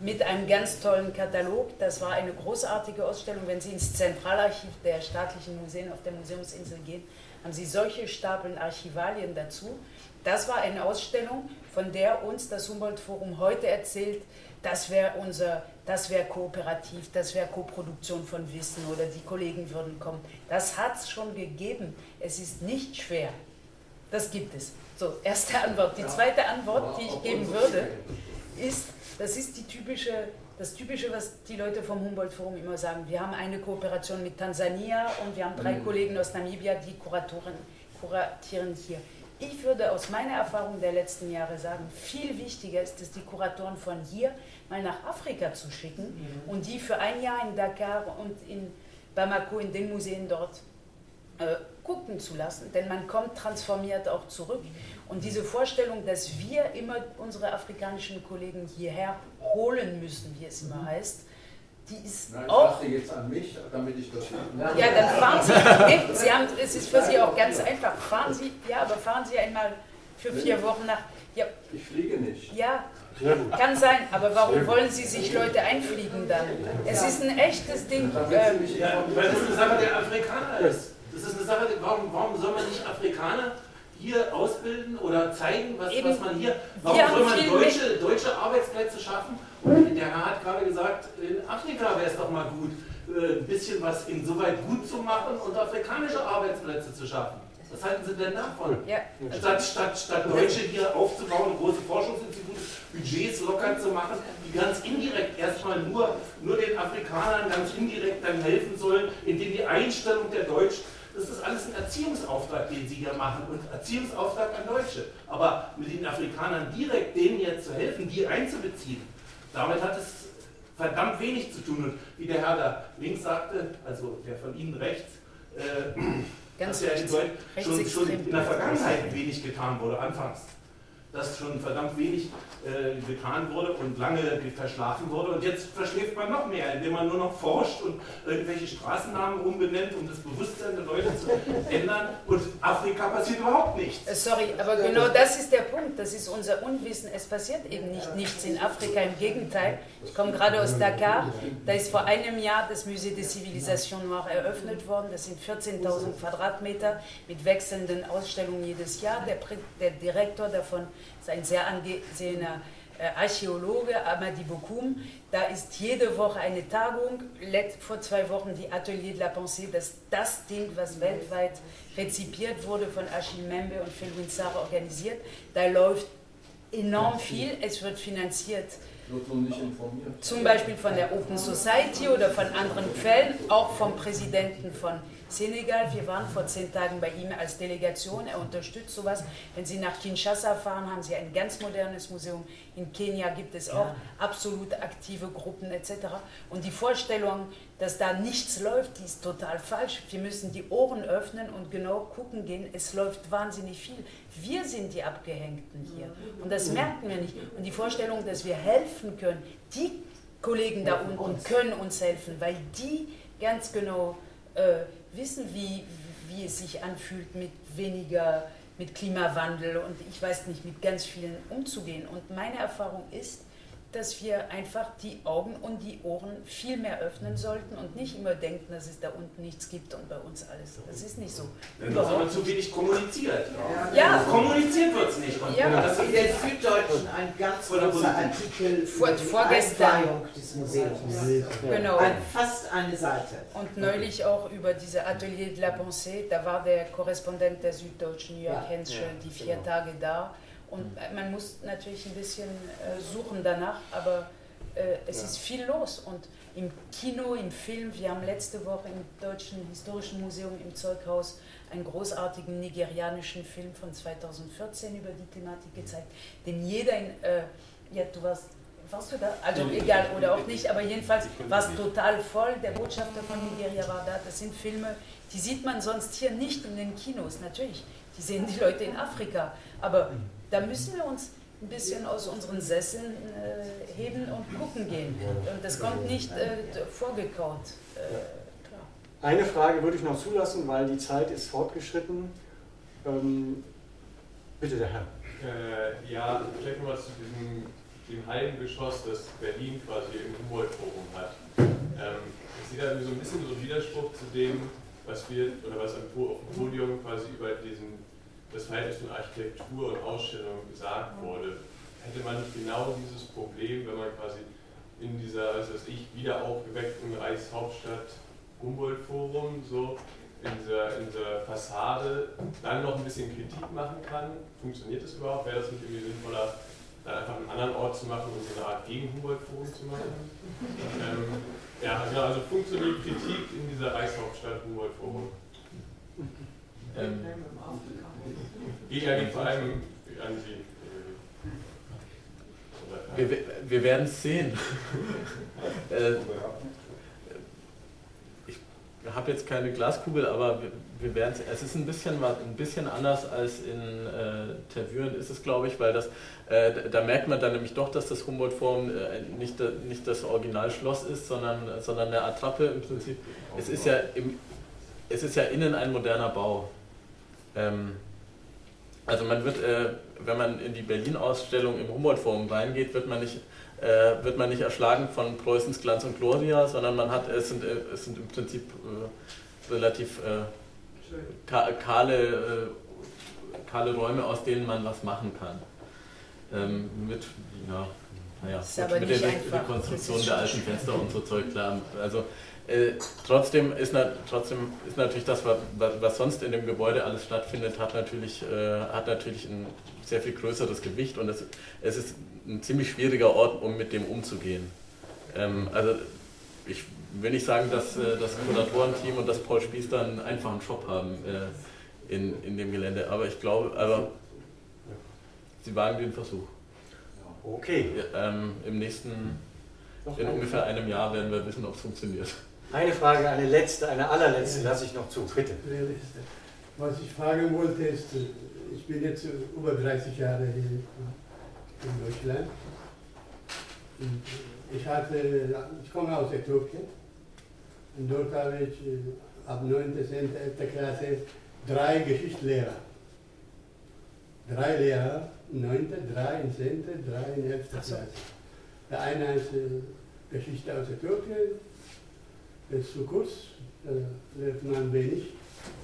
Mit einem ganz tollen Katalog. Das war eine großartige Ausstellung. Wenn Sie ins Zentralarchiv der staatlichen Museen auf der Museumsinsel gehen, haben Sie solche Stapeln Archivalien dazu. Das war eine Ausstellung, von der uns das Humboldt-Forum heute erzählt, das wäre unser, das wäre kooperativ, das wäre Koproduktion von Wissen oder die Kollegen würden kommen. Das hat es schon gegeben. Es ist nicht schwer. Das gibt es. So, erste Antwort. Die zweite Antwort, die ich geben würde, ist, das ist die typische, das Typische, was die Leute vom Humboldt-Forum immer sagen. Wir haben eine Kooperation mit Tansania und wir haben drei mhm. Kollegen aus Namibia, die kuratoren, kuratieren hier. Ich würde aus meiner Erfahrung der letzten Jahre sagen, viel wichtiger ist es, die Kuratoren von hier mal nach Afrika zu schicken mhm. und die für ein Jahr in Dakar und in Bamako in den Museen dort äh, gucken zu lassen, denn man kommt transformiert auch zurück. Und diese Vorstellung, dass wir immer unsere afrikanischen Kollegen hierher holen müssen, wie es immer mhm. heißt, die ist Nein, ich auch. dachte jetzt an mich, damit ich das. Ja, dann fahren Sie. Nee, Sie haben, es ist für Sie auch ganz einfach. Fahren Sie, ja, aber fahren Sie einmal für vier Wochen nach. Ja, Ich fliege nicht. ja, kann sein, aber warum wollen Sie sich Leute einfliegen dann? Es ist ein echtes Ding. Äh, Ja, weil das eine. Sache der Afrikaner ist. Das ist eine Sache, warum, warum soll man nicht Afrikaner hier ausbilden oder zeigen, was, Eben. was man hier, warum soll man deutsche, deutsche Arbeitsplätze schaffen? Und der Herr hat gerade gesagt, in Afrika wäre es doch mal gut, äh, ein bisschen was insoweit gut zu machen und afrikanische Arbeitsplätze zu schaffen. Was halten Sie denn davon? ja, Statt, statt, statt Deutsche hier aufzubauen, große Forschungsinstitute, Budgets locker zu machen, die ganz indirekt erstmal nur, nur den Afrikanern ganz indirekt dann helfen sollen, indem die Einstellung der Deutschen, das ist alles ein Erziehungsauftrag, den sie hier machen und Erziehungsauftrag an Deutsche. Aber mit den Afrikanern direkt denen jetzt zu helfen, die einzubeziehen, damit hat es verdammt wenig zu tun. Und wie der Herr da links sagte, also der von Ihnen rechts, äh, dass ja in Deutschland schon, schon in der Vergangenheit wenig getan wurde, anfangs. Dass schon verdammt wenig äh, getan wurde und lange verschlafen wurde. Und jetzt verschläft man noch mehr, indem man nur noch forscht und irgendwelche Straßennamen umbenennt, um das Bewusstsein der Leute zu *laughs* ändern. Und Afrika passiert überhaupt nichts. Äh, Sorry, aber genau das ist der Punkt. Das ist unser Unwissen. Es passiert eben nicht nichts in Afrika. Im Gegenteil. Ich komme gerade aus Dakar. Da ist vor einem Jahr das Musée des Civilisations Noires eröffnet worden. Das sind 14.000 Quadratmeter mit wechselnden Ausstellungen jedes Jahr. Der, der Direktor davon ist ein sehr angesehener äh, Archäologe, Amadi Bokoum. Da ist jede Woche eine Tagung. Vor zwei Wochen die Atelier de la Pensée, das das Ding, was weltweit rezipiert wurde von Achille Membe und Phil Winsar organisiert. Da läuft enorm viel. Es wird finanziert zum Beispiel von der Open Society oder von anderen Quellen, auch vom Präsidenten von Senegal. Wir waren vor zehn Tagen bei ihm als Delegation. Er unterstützt sowas. Wenn Sie nach Kinshasa fahren, haben Sie ein ganz modernes Museum. In Kenia gibt es auch absolut aktive Gruppen etc. Und die Vorstellung, dass da nichts läuft, die ist total falsch. Wir müssen die Ohren öffnen und genau gucken gehen. Es läuft wahnsinnig viel. Wir sind die Abgehängten hier. Und das merken wir nicht. Und die Vorstellung, dass wir helfen können, die Kollegen da unten können uns helfen, weil die ganz genau äh, wissen, wie, wie es sich anfühlt, mit weniger, mit Klimawandel und ich weiß nicht, mit ganz vielen umzugehen. Und meine Erfahrung ist, dass wir einfach die Augen und die Ohren viel mehr öffnen sollten und nicht immer denken, dass es da unten nichts gibt und bei uns alles. Das ist nicht so. Denn da haben wir zu wenig kommuniziert. Ja, Kommuniziert wird es nicht. Und Ja. das In der Süddeutschen ein ganz großer. Artikel Vor- vorgestern. Des Museums. genau. Ein, fast eine Seite. Und neulich auch über diese Atelier de la Pensée, da war der Korrespondent der Süddeutschen, Jörg Ja. Henschel, Ja, die vier genau. Tage da. Und man muss natürlich ein bisschen äh, suchen danach, aber äh, es Ja. ist viel los. Und im Kino, im Film, wir haben letzte Woche im Deutschen Historischen Museum im Zeughaus einen großartigen nigerianischen Film von 2014 über die Thematik gezeigt, den jeder in, äh, ja, du warst, warst du da? Also nee, egal, oder auch nicht, aber jedenfalls war es total voll. Der Botschafter von Nigeria war da. Das sind Filme, die sieht man sonst hier nicht in den Kinos. Natürlich, die sehen die Leute in Afrika. Aber da müssen wir uns ein bisschen aus unseren Sesseln äh, heben und gucken gehen. Und das kommt nicht äh, vorgekaut. Äh. Eine Frage würde ich noch zulassen, weil die Zeit ist fortgeschritten. Ähm, bitte, der Herr. Äh, ja, vielleicht noch was zu diesem dem halben Geschoss, das Berlin quasi im Humboldt-Forum hat. Ähm, ich sehe da so ein bisschen so einen Widerspruch zu dem, was wir, oder was auf dem Podium quasi über diesen, das Verhältnis von Architektur und Ausstellung gesagt wurde. Hätte man nicht genau dieses Problem, wenn man quasi in dieser, was weiß ich, wieder aufgeweckten Reichshauptstadt Humboldt-Forum so in dieser, in dieser Fassade dann noch ein bisschen Kritik machen kann. Funktioniert das überhaupt? Wäre das nicht irgendwie sinnvoller, dann einfach einen anderen Ort zu machen und so eine Art Gegen-Humboldt-Forum zu machen? ähm, ja, genau, also funktioniert Kritik in dieser Reichshauptstadt Humboldt-Forum? Ähm, Geht ja vor allem an Sie. wir, wir werden es sehen. *laughs* äh, ich habe jetzt keine Glaskugel, aber wir, wir werden es. Es ist ein bisschen, ein bisschen anders als in äh, Tervuren ist es, glaube ich, weil das, äh, da merkt man dann nämlich doch, dass das Humboldt-Forum äh, nicht, nicht das Originalschloss ist, sondern, sondern eine Attrappe im Prinzip. Es ist ja, im, es ist ja innen ein moderner Bau. Ähm, Also man wird, äh, wenn man in die Berlin-Ausstellung im Humboldt-Forum reingeht, wird man nicht äh, wird man nicht erschlagen von Preußens Glanz und Gloria, sondern man hat, es sind, äh, es sind im Prinzip äh, relativ äh, kahle, kahle Räume, aus denen man was machen kann. Ähm, mit, ja, naja, mit der Rekonstruktion der alten Fenster und so Zeug, klar. Also äh, trotzdem, ist na, trotzdem ist natürlich das, was, was, sonst in dem Gebäude alles stattfindet, hat natürlich, äh, hat natürlich ein sehr viel größeres Gewicht und es, es ist ein ziemlich schwieriger Ort, um mit dem umzugehen. Ähm, also ich will nicht sagen, dass äh, das Kuratorenteam und das Paul Spieß dann einen einfachen Job haben äh, in, in dem Gelände, aber ich glaube, aber sie wagen den Versuch. Okay. Ähm, Im nächsten, in ungefähr einem Jahr werden wir wissen, ob es funktioniert. Eine Frage, eine letzte, eine allerletzte lasse ich noch zu, bitte. Was ich fragen wollte ist, ich bin jetzt über 30 Jahre hier in Deutschland. Und ich, hatte, ich komme aus Äthiopien und dort habe ich äh, ab 9. 10. 11. Klasse drei Geschichtslehrer. Drei Lehrer, 9., 3 in 10., 3 in 11. Klasse. Der eine ist äh, Geschichte aus Äthiopien, ist zu kurz, da lernt man wenig.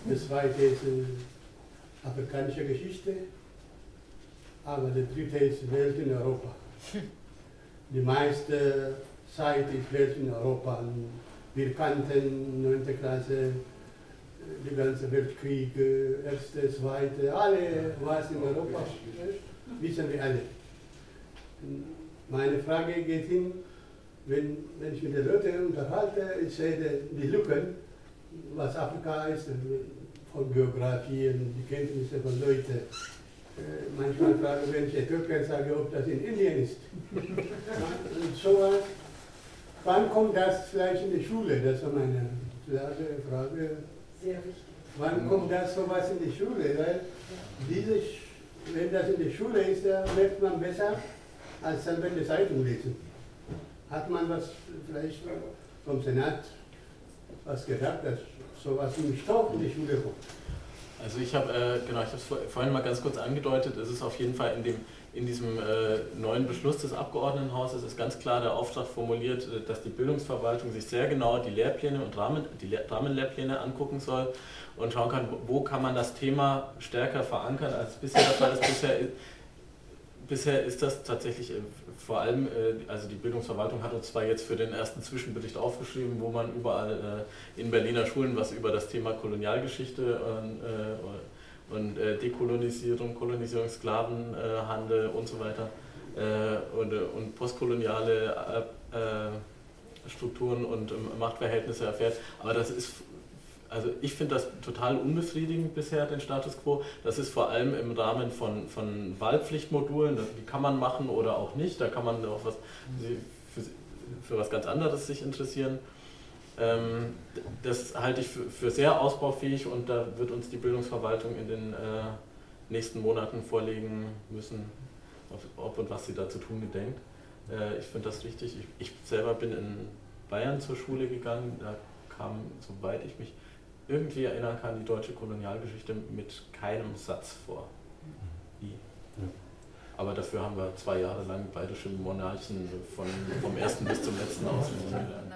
Das zweite ist äh, afrikanische Geschichte, aber der dritte ist Welt in Europa. Die meiste Zeit ist Welt in Europa. Wir kannten 9. Klasse, die ganze Weltkrieg, erste, zweite, alle, was in Europa wissen wir alle. Meine Frage geht hin, wenn, wenn ich mit den Leuten unterhalte, ich sehe die Lücken, was Afrika ist, von Geografie und die Kenntnisse von Leuten. Äh, manchmal frage ich, wenn ich Äthiopien sage, ob das in Indien ist. *laughs* und so, wann kommt das vielleicht in die Schule? Das ist meine Frage. Frage. Sehr wichtig. Wann kommt das sowas in die Schule? Weil diese, wenn das in die Schule ist, dann merkt man besser, als wenn die Zeitung lesen. Hat man was vielleicht vom Senat was gedacht, dass sowas in die Schule kommt? Also ich habe äh, genau, ich habe es vorhin mal ganz kurz angedeutet. Es ist auf jeden Fall in dem in diesem äh, neuen Beschluss des Abgeordnetenhauses ist ganz klar der Auftrag formuliert, äh, dass die Bildungsverwaltung sich sehr genau die Lehrpläne und Rahmen, die Lehr Rahmenlehrpläne angucken soll und schauen kann, wo kann man das Thema stärker verankern als bisher der Fall ist. Bisher, bisher ist das tatsächlich äh, vor allem, äh, also die Bildungsverwaltung hat uns zwar jetzt für den ersten Zwischenbericht aufgeschrieben, wo man überall äh, in Berliner Schulen was über das Thema Kolonialgeschichte und Dekolonisierung, Kolonisierung, Sklavenhandel und so weiter und, und postkoloniale Strukturen und ähm, Machtverhältnisse erfährt. Aber das ist also ich finde das total unbefriedigend bisher, den Status quo. Das ist vor allem im Rahmen von, von Wahlpflichtmodulen, die kann man machen oder auch nicht. Da kann man auch was für, für was ganz anderes sich interessieren. Ähm, das halte ich für, sehr ausbaufähig und da wird uns die Bildungsverwaltung in den äh, nächsten Monaten vorlegen müssen, ob und was sie da zu tun gedenkt. Äh, ich finde das richtig. Ich, ich selber bin in Bayern zur Schule gegangen, da kam, soweit ich mich irgendwie erinnern kann, die deutsche Kolonialgeschichte mit keinem Satz vor. Nie. Aber dafür haben wir zwei Jahre lang bayerische Monarchen von, vom ersten bis zum letzten auswendig gelernt.